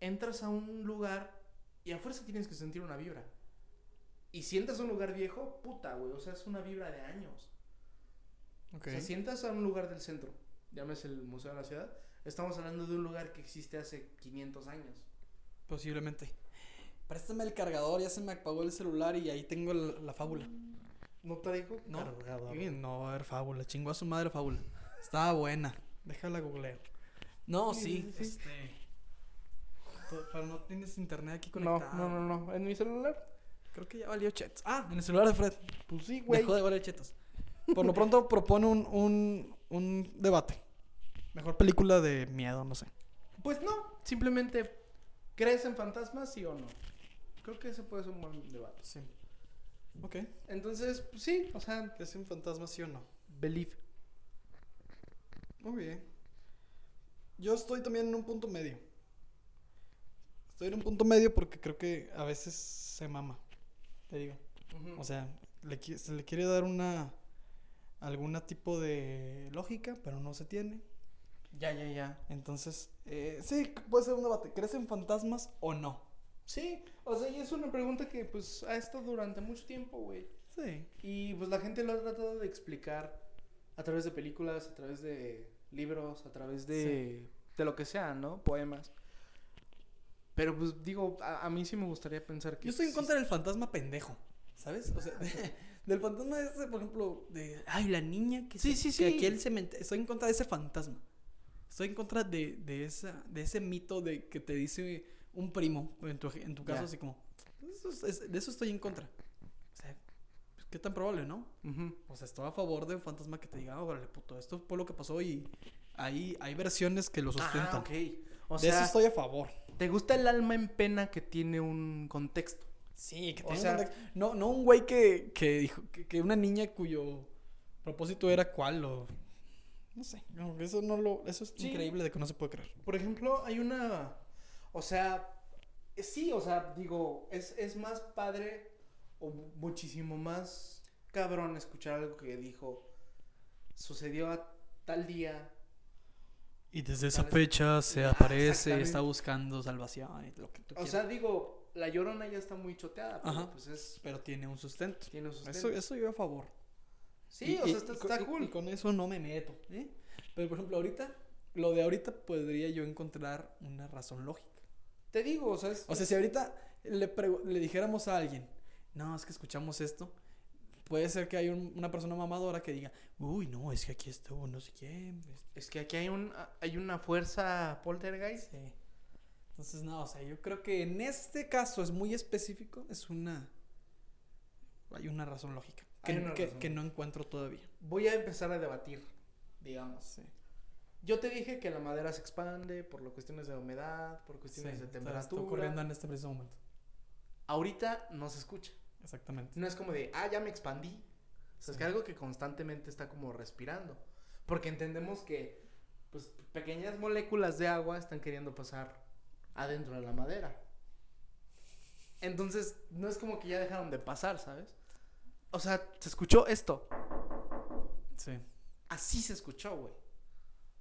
Entras a un lugar y a fuerza tienes que sentir una vibra. Y si entras a un lugar viejo, puta, güey, o sea, es una vibra de años. Ok. O sea, si entras a un lugar del centro, llámese el Museo de la Ciudad, estamos hablando de un lugar que existe hace 500 años. Posiblemente. Préstame el cargador, ya se me apagó el celular y ahí tengo la, la fábula. ¿No te dijo? No, Cargador. No va a haber fábula. Chingó a su madre fábula. Estaba buena. Déjala googlear. No, Sí, sí, este. Pero no tienes internet aquí No, conectado. no, no, no. ¿En mi celular? Creo que ya valió chetos. Ah, en el celular de Fred. Pues sí, güey. Dejó de valer chetos. Por lo pronto propone un, un, un debate. Mejor película de miedo, no sé. Pues no, simplemente, ¿crees en fantasmas, sí o no? Creo que ese puede ser un buen debate. Sí. Ok. Entonces, pues sí, o sea, ¿Es un fantasma, sí o no? believe. Muy bien. Yo estoy también en un punto medio. Estoy en un punto medio porque creo que a veces se mama. Te digo. O sea, le, se le quiere dar una. alguna tipo de lógica, pero no se tiene. Ya, ya, ya. Entonces, eh, sí, puede ser un debate. ¿Crees en fantasmas o no? Sí, o sea, y es una pregunta que pues ha estado durante mucho tiempo, güey. Sí. Y pues la gente lo ha tratado de explicar a través de películas, a través de libros, a través de, de lo que sea, ¿no? Poemas. Pero pues digo, a, a mí sí me gustaría pensar que... Yo estoy en sí- contra del fantasma pendejo. ¿Sabes? O sea, del fantasma ese, por ejemplo, de. Ay, la niña que Sí, se- sí, que sí. aquí el cementerio. Estoy en contra de ese fantasma. Estoy en contra de, de, esa, de ese mito de que te dice un primo, en tu, en tu caso, así como. eso es- es- de eso estoy en contra. O sea, pues, qué tan probable, ¿no? O sea, estoy a favor de un fantasma que te diga, órale, puto, esto fue lo que pasó y hay, hay versiones que lo sustentan. Ah, ok. O de eso estoy a favor. ¿te gusta el alma en pena que tiene un contexto? Sí, que O sea- un contexto. no, no un güey que, que dijo que, que una niña cuyo propósito era cuál o no sé, no, eso no lo eso es Sí. increíble de que no se puede creer. Por ejemplo, hay una. O sea, eh, sí, o sea, digo, es, es más padre o muchísimo más cabrón escuchar algo que dijo. Sucedió a tal día. Y desde esa fecha se aparece, está buscando salvación, y lo que tú O quieras. sea, digo, la llorona ya está muy choteada. Pero Ajá. pues es. pero tiene un sustento. Tiene un sustento. Eso, eso yo a favor. Sí, Y- o sea, está, y está cool. Y con eso no me meto, ¿eh? Pero por ejemplo, ahorita lo de ahorita podría yo encontrar una razón lógica. Te digo, o sea, es. O sea, si ahorita le, le dijéramos a alguien, no, es que escuchamos esto, puede ser que hay un- una persona mamadora que diga, uy, no, es que aquí estuvo no sé quién. este, Es que aquí hay, un, hay una fuerza poltergeist. sí". Entonces, no, o sea, yo creo que en este caso es muy específico, es una... Hay una razón lógica que, que- que no encuentro todavía. Voy a empezar a debatir, digamos. Sí. Yo te dije que la madera se expande por las cuestiones de humedad, por cuestiones Sí, de temperatura. Está ocurriendo en este preciso momento. Ahorita no se escucha. Exactamente. No es como de, ah, ya me expandí. O sea, es que algo que constantemente está como respirando. Porque entendemos que, pues, pequeñas moléculas de agua están queriendo pasar adentro de la madera. Entonces, no es como que ya dejaron de pasar, ¿sabes? O sea, se escuchó esto. Sí. Así se escuchó, güey.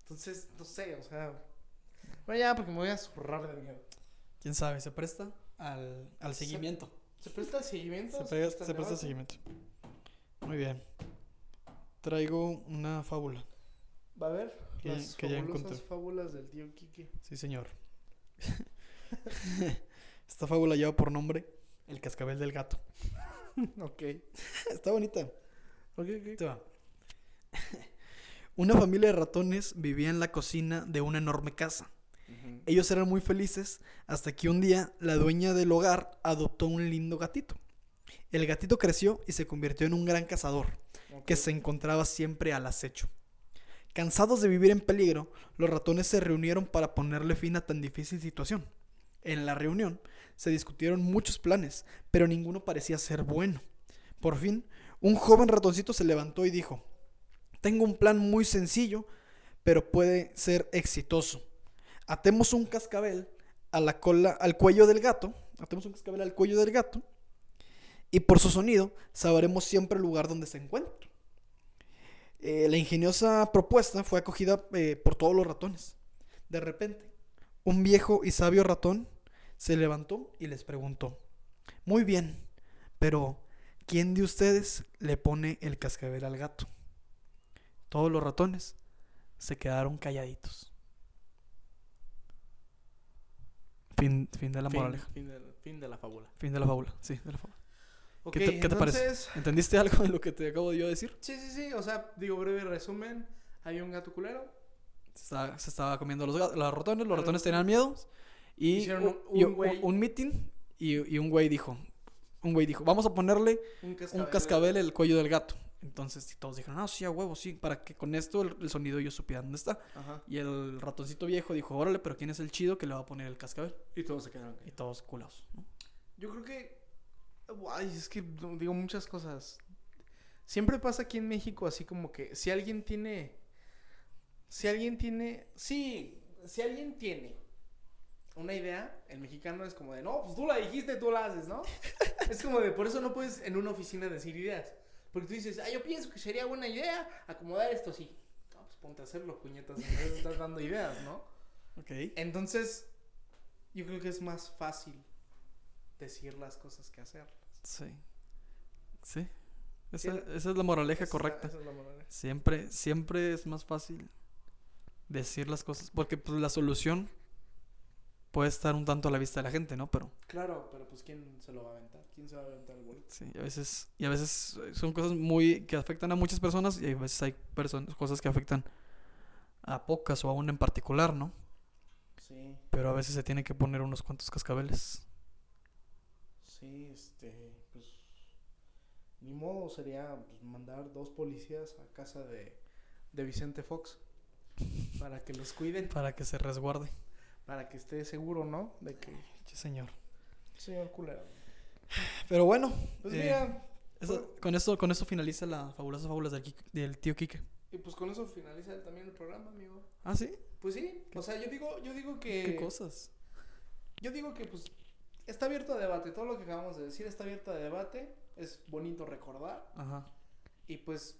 Entonces, no sé, o sea. Bueno, ya, porque me voy a zurrar de miedo. ¿Quién sabe? Se presta al, al Se- seguimiento. ¿Se presta el seguimiento? Se, presta- se presta debate? seguimiento. Muy bien. Traigo una fábula. Va a ver. Que- las que ya encontré. fábulas del tío Kike. Sí, señor. Esta fábula lleva por nombre El cascabel del gato. ok. Está bonita. Ok, ok. Te va. Una familia de ratones vivía en la cocina de una enorme casa. Ellos eran muy felices hasta que un día la dueña del hogar adoptó un lindo gatito. El gatito creció y se convirtió en un gran cazador que se encontraba siempre al acecho. Cansados de vivir en peligro, los ratones se reunieron para ponerle fin a tan difícil situación. En la reunión se discutieron muchos planes, pero ninguno parecía ser bueno. Por fin, un joven ratoncito se levantó y dijo, tengo un plan muy sencillo, pero puede ser exitoso. Atemos un cascabel a la cola, al cuello del gato, atemos un cascabel al cuello del gato, y por su sonido sabremos siempre el lugar donde se encuentra. Eh, la ingeniosa propuesta fue acogida eh, por todos los ratones. De repente, un viejo y sabio ratón se levantó y les preguntó, muy bien, pero ¿quién de ustedes le pone el cascabel al gato? Todos los ratones se quedaron calladitos. Fin, fin de la Fin- moraleja. Fin, de, fin de la fábula. Fin de la fábula, sí, de la fábula. Ok, ¿Qué te- qué te parece? entonces- ¿Entendiste algo de lo que te acabo de yo decir? Sí, sí, sí. O sea, digo, breve resumen. Hay un gato culero. Se estaba, se estaba comiendo los, los ratones, los ratones. tenían miedo. Y Hicieron un, un- y un güey- un meeting y, y un güey dijo, un güey dijo, vamos a ponerle Un un cascabel. en el cuello del gato. Entonces y todos dijeron, ah, sí, a huevo, sí, para que con esto el, el sonido yo supiera dónde está. Ajá. Y el ratoncito viejo dijo, órale, pero ¿quién es el chido que le va a poner el cascabel? Y todos se quedaron. Y todos culados. ¿no? Yo creo que. Ay, es que digo muchas cosas. Siempre pasa aquí en México así como que si alguien tiene. Si alguien tiene. Sí, si alguien tiene una idea, el mexicano es como de, no, pues tú la dijiste, tú la haces, ¿no? es como de, por eso no puedes en una oficina decir ideas. Porque tú dices, ah, yo pienso que sería buena idea acomodar esto así. No, pues ponte a hacerlo, puñetas. Entonces estás dando ideas, ¿no? Ok. Entonces, yo creo que es más fácil decir las cosas que hacerlas. Sí. Sí. Esa, Sí, esa es la moraleja Esa correcta. esa es la moraleja. Siempre, siempre es más fácil decir las cosas. Porque pues, la solución puede estar un tanto a la vista de la gente, ¿no? Pero Claro, pero pues ¿quién se lo va a aventar? ¿Quién se va a aventar el boleto? sí, a veces, y a veces eh, son cosas muy que afectan a muchas personas y a veces hay personas, cosas que afectan a pocas o a una en particular, ¿no? Sí, Pero a veces se tiene que poner unos cuantos cascabeles. sí, este, pues ni modo sería pues, mandar dos policías a casa de, de Vicente Fox para que los cuiden, Para que se resguarde. Para que esté seguro, ¿no? De que Sí, señor. señor culero. Pero bueno, Pues eh, mira, eso- con esto, con esto finaliza la fabulosa fábulas del tío Quique. y pues con eso finaliza también el programa, amigo. Ah, sí. Pues sí, o sea, yo digo, yo digo que ¿Qué cosas? Yo digo que pues está abierto a debate, todo lo que acabamos de decir está abierto a debate, es bonito recordar Ajá. y pues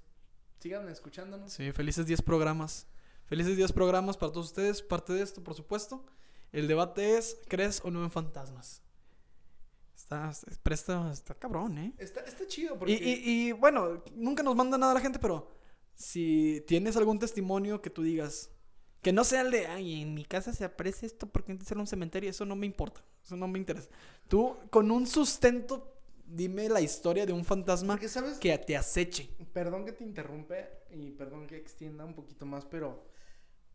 sigan escuchándonos. Sí, felices 10 programas. Felices 10 programas para todos ustedes. Parte de esto, por supuesto. El debate es, ¿crees o no en fantasmas? Está, presta, está cabrón, ¿eh? Está, está chido Y, porque y, y, bueno, nunca nos manda nada la gente, pero si tienes algún testimonio que tú digas, que no sea el de, ay, en mi casa se aparece esto porque antes era un cementerio, eso no me importa, eso no me interesa. Tú, con un sustento, dime la historia de un fantasma porque sabes que te aceche. perdón que te interrumpe y perdón que extienda un poquito más, pero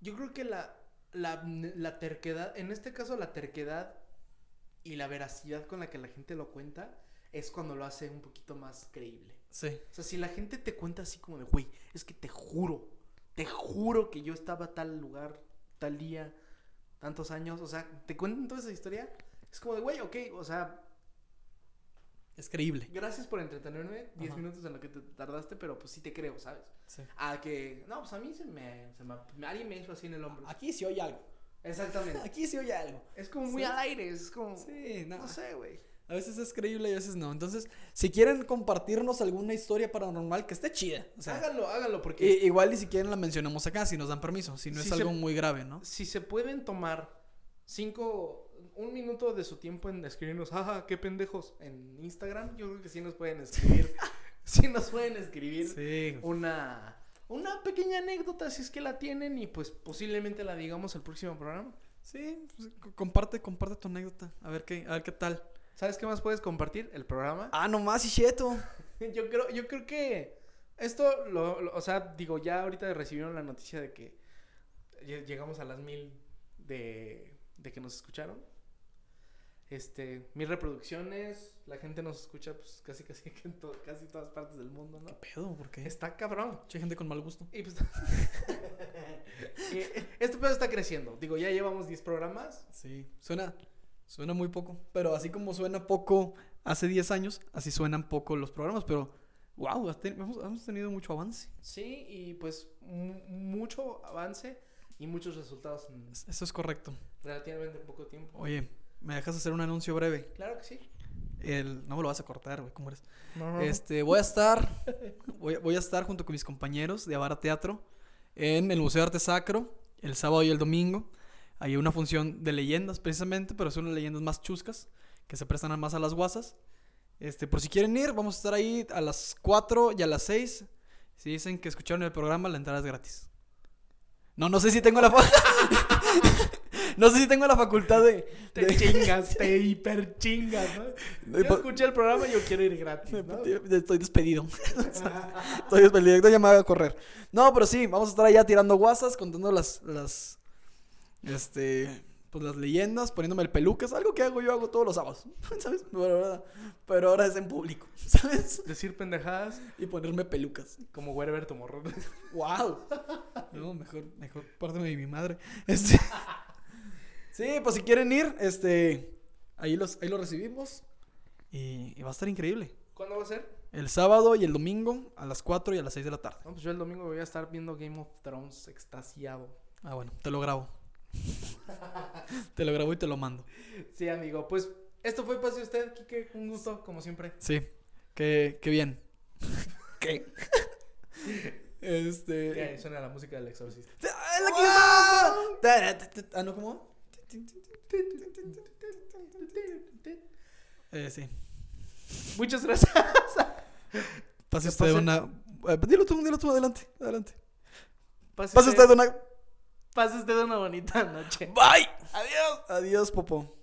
yo creo que la, la, la terquedad, en este caso la terquedad y la veracidad con la que la gente lo cuenta es cuando lo hace un poquito más creíble. Sí. O sea, si la gente te cuenta así como de, güey, es que te juro, te juro que yo estaba a tal lugar, tal día, tantos años, o sea, te cuentan toda esa historia, es como de, güey, ok, o sea, Es creíble. gracias por entretenerme, 10 Ajá. minutos en lo que te tardaste, pero pues sí te creo, ¿sabes? Sí. A que, no, pues a mí se me, se me, alguien me hizo así en el hombro. Aquí sí oye algo. Exactamente. Aquí sí oye algo. Es como muy Sí. al aire, es como, Sí, no. no sé, güey. A veces es creíble y a veces no. Entonces, si quieren compartirnos alguna historia paranormal que esté chida. O sea, hágalo, hágalo, porque i- igual ni siquiera la mencionamos acá si nos dan permiso. Si no es se- algo muy grave, ¿no? si se pueden tomar cinco, un minuto de su tiempo en escribirnos, jaja, qué pendejos, en Instagram, yo creo que sí nos pueden escribir, sí nos pueden escribir Sí. una, una pequeña anécdota si es que la tienen y pues posiblemente la digamos el próximo programa. Sí, pues, comparte, comparte tu anécdota. A ver qué, a ver qué tal. ¿Sabes qué más puedes compartir? El programa. Ah, nomás y cheto. Yo creo, yo creo que esto, lo, lo- o sea, digo, ya ahorita recibieron la noticia de que lle- llegamos a las mil de, de que nos escucharon. Este, mis reproducciones, la gente nos escucha pues casi casi que en to- casi todas partes del mundo, ¿no? Pedo, ¿por qué? Está cabrón. Che, gente con mal gusto. Y pues y este pedo está creciendo. Digo, ya llevamos 10 programas. Sí, suena, suena muy poco. Pero así como suena poco hace 10 años, así suenan poco los programas. Pero, wow, hemos, hemos tenido mucho avance. Sí, y pues mu- mucho avance y muchos resultados en Es- Eso es correcto. relativamente poco tiempo. Oye, ¿me dejas hacer un anuncio breve? Claro que sí. El, no me lo vas a cortar, güey, ¿cómo eres? No. Este, voy a estar, voy, voy a estar junto con mis compañeros de Avara Teatro en el Museo de Arte Sacro el sábado y el domingo. Hay una función de leyendas precisamente, pero son unas leyendas más chuscas que se prestan más a las guasas. Este, por si quieren ir, vamos a estar ahí a las 4 y a las 6. Si dicen que escucharon el programa, la entrada es gratis. No, no sé si tengo la No sé si tengo la facultad de, Te chingas, te hiper chingas, ¿no? Yo escuché el programa y yo quiero ir gratis, ¿no? Estoy despedido. Estoy despedido. Ya me voy a correr. No, pero sí, vamos a estar allá tirando guasas, contando las, las, este, pues las leyendas, poniéndome el pelucas, algo que hago yo hago todos los sábados, ¿sabes? Pero ahora, pero ahora es en público, ¿sabes? Decir pendejadas Y ponerme pelucas. como Werber Tomorrow. ¡Wow! No, mejor, mejor párteme de mi madre. Este, sí, pues si quieren ir, este, ahí los, ahí los recibimos y, y va a estar increíble. ¿Cuándo va a ser? El sábado y el domingo a las 4 y a las 6 de la tarde. No, pues yo el domingo voy a estar viendo Game of Thrones extasiado. Ah, bueno, te lo grabo. te lo grabo y te lo mando. Sí, amigo. Pues esto fue Pase Usted, Kike. Un gusto, como siempre. Sí, qué, qué bien. ¿Qué? este. Ya, suena la música del exorcista. ¡Ah, la que Ah, no, ¿cómo? Eh, sí. Muchas gracias. Pase usted pase- una. eh, dilo tú, dilo tú, adelante, adelante. Pase, Pase usted una. pase usted una bonita noche. Bye. Adiós. Adiós, Popo.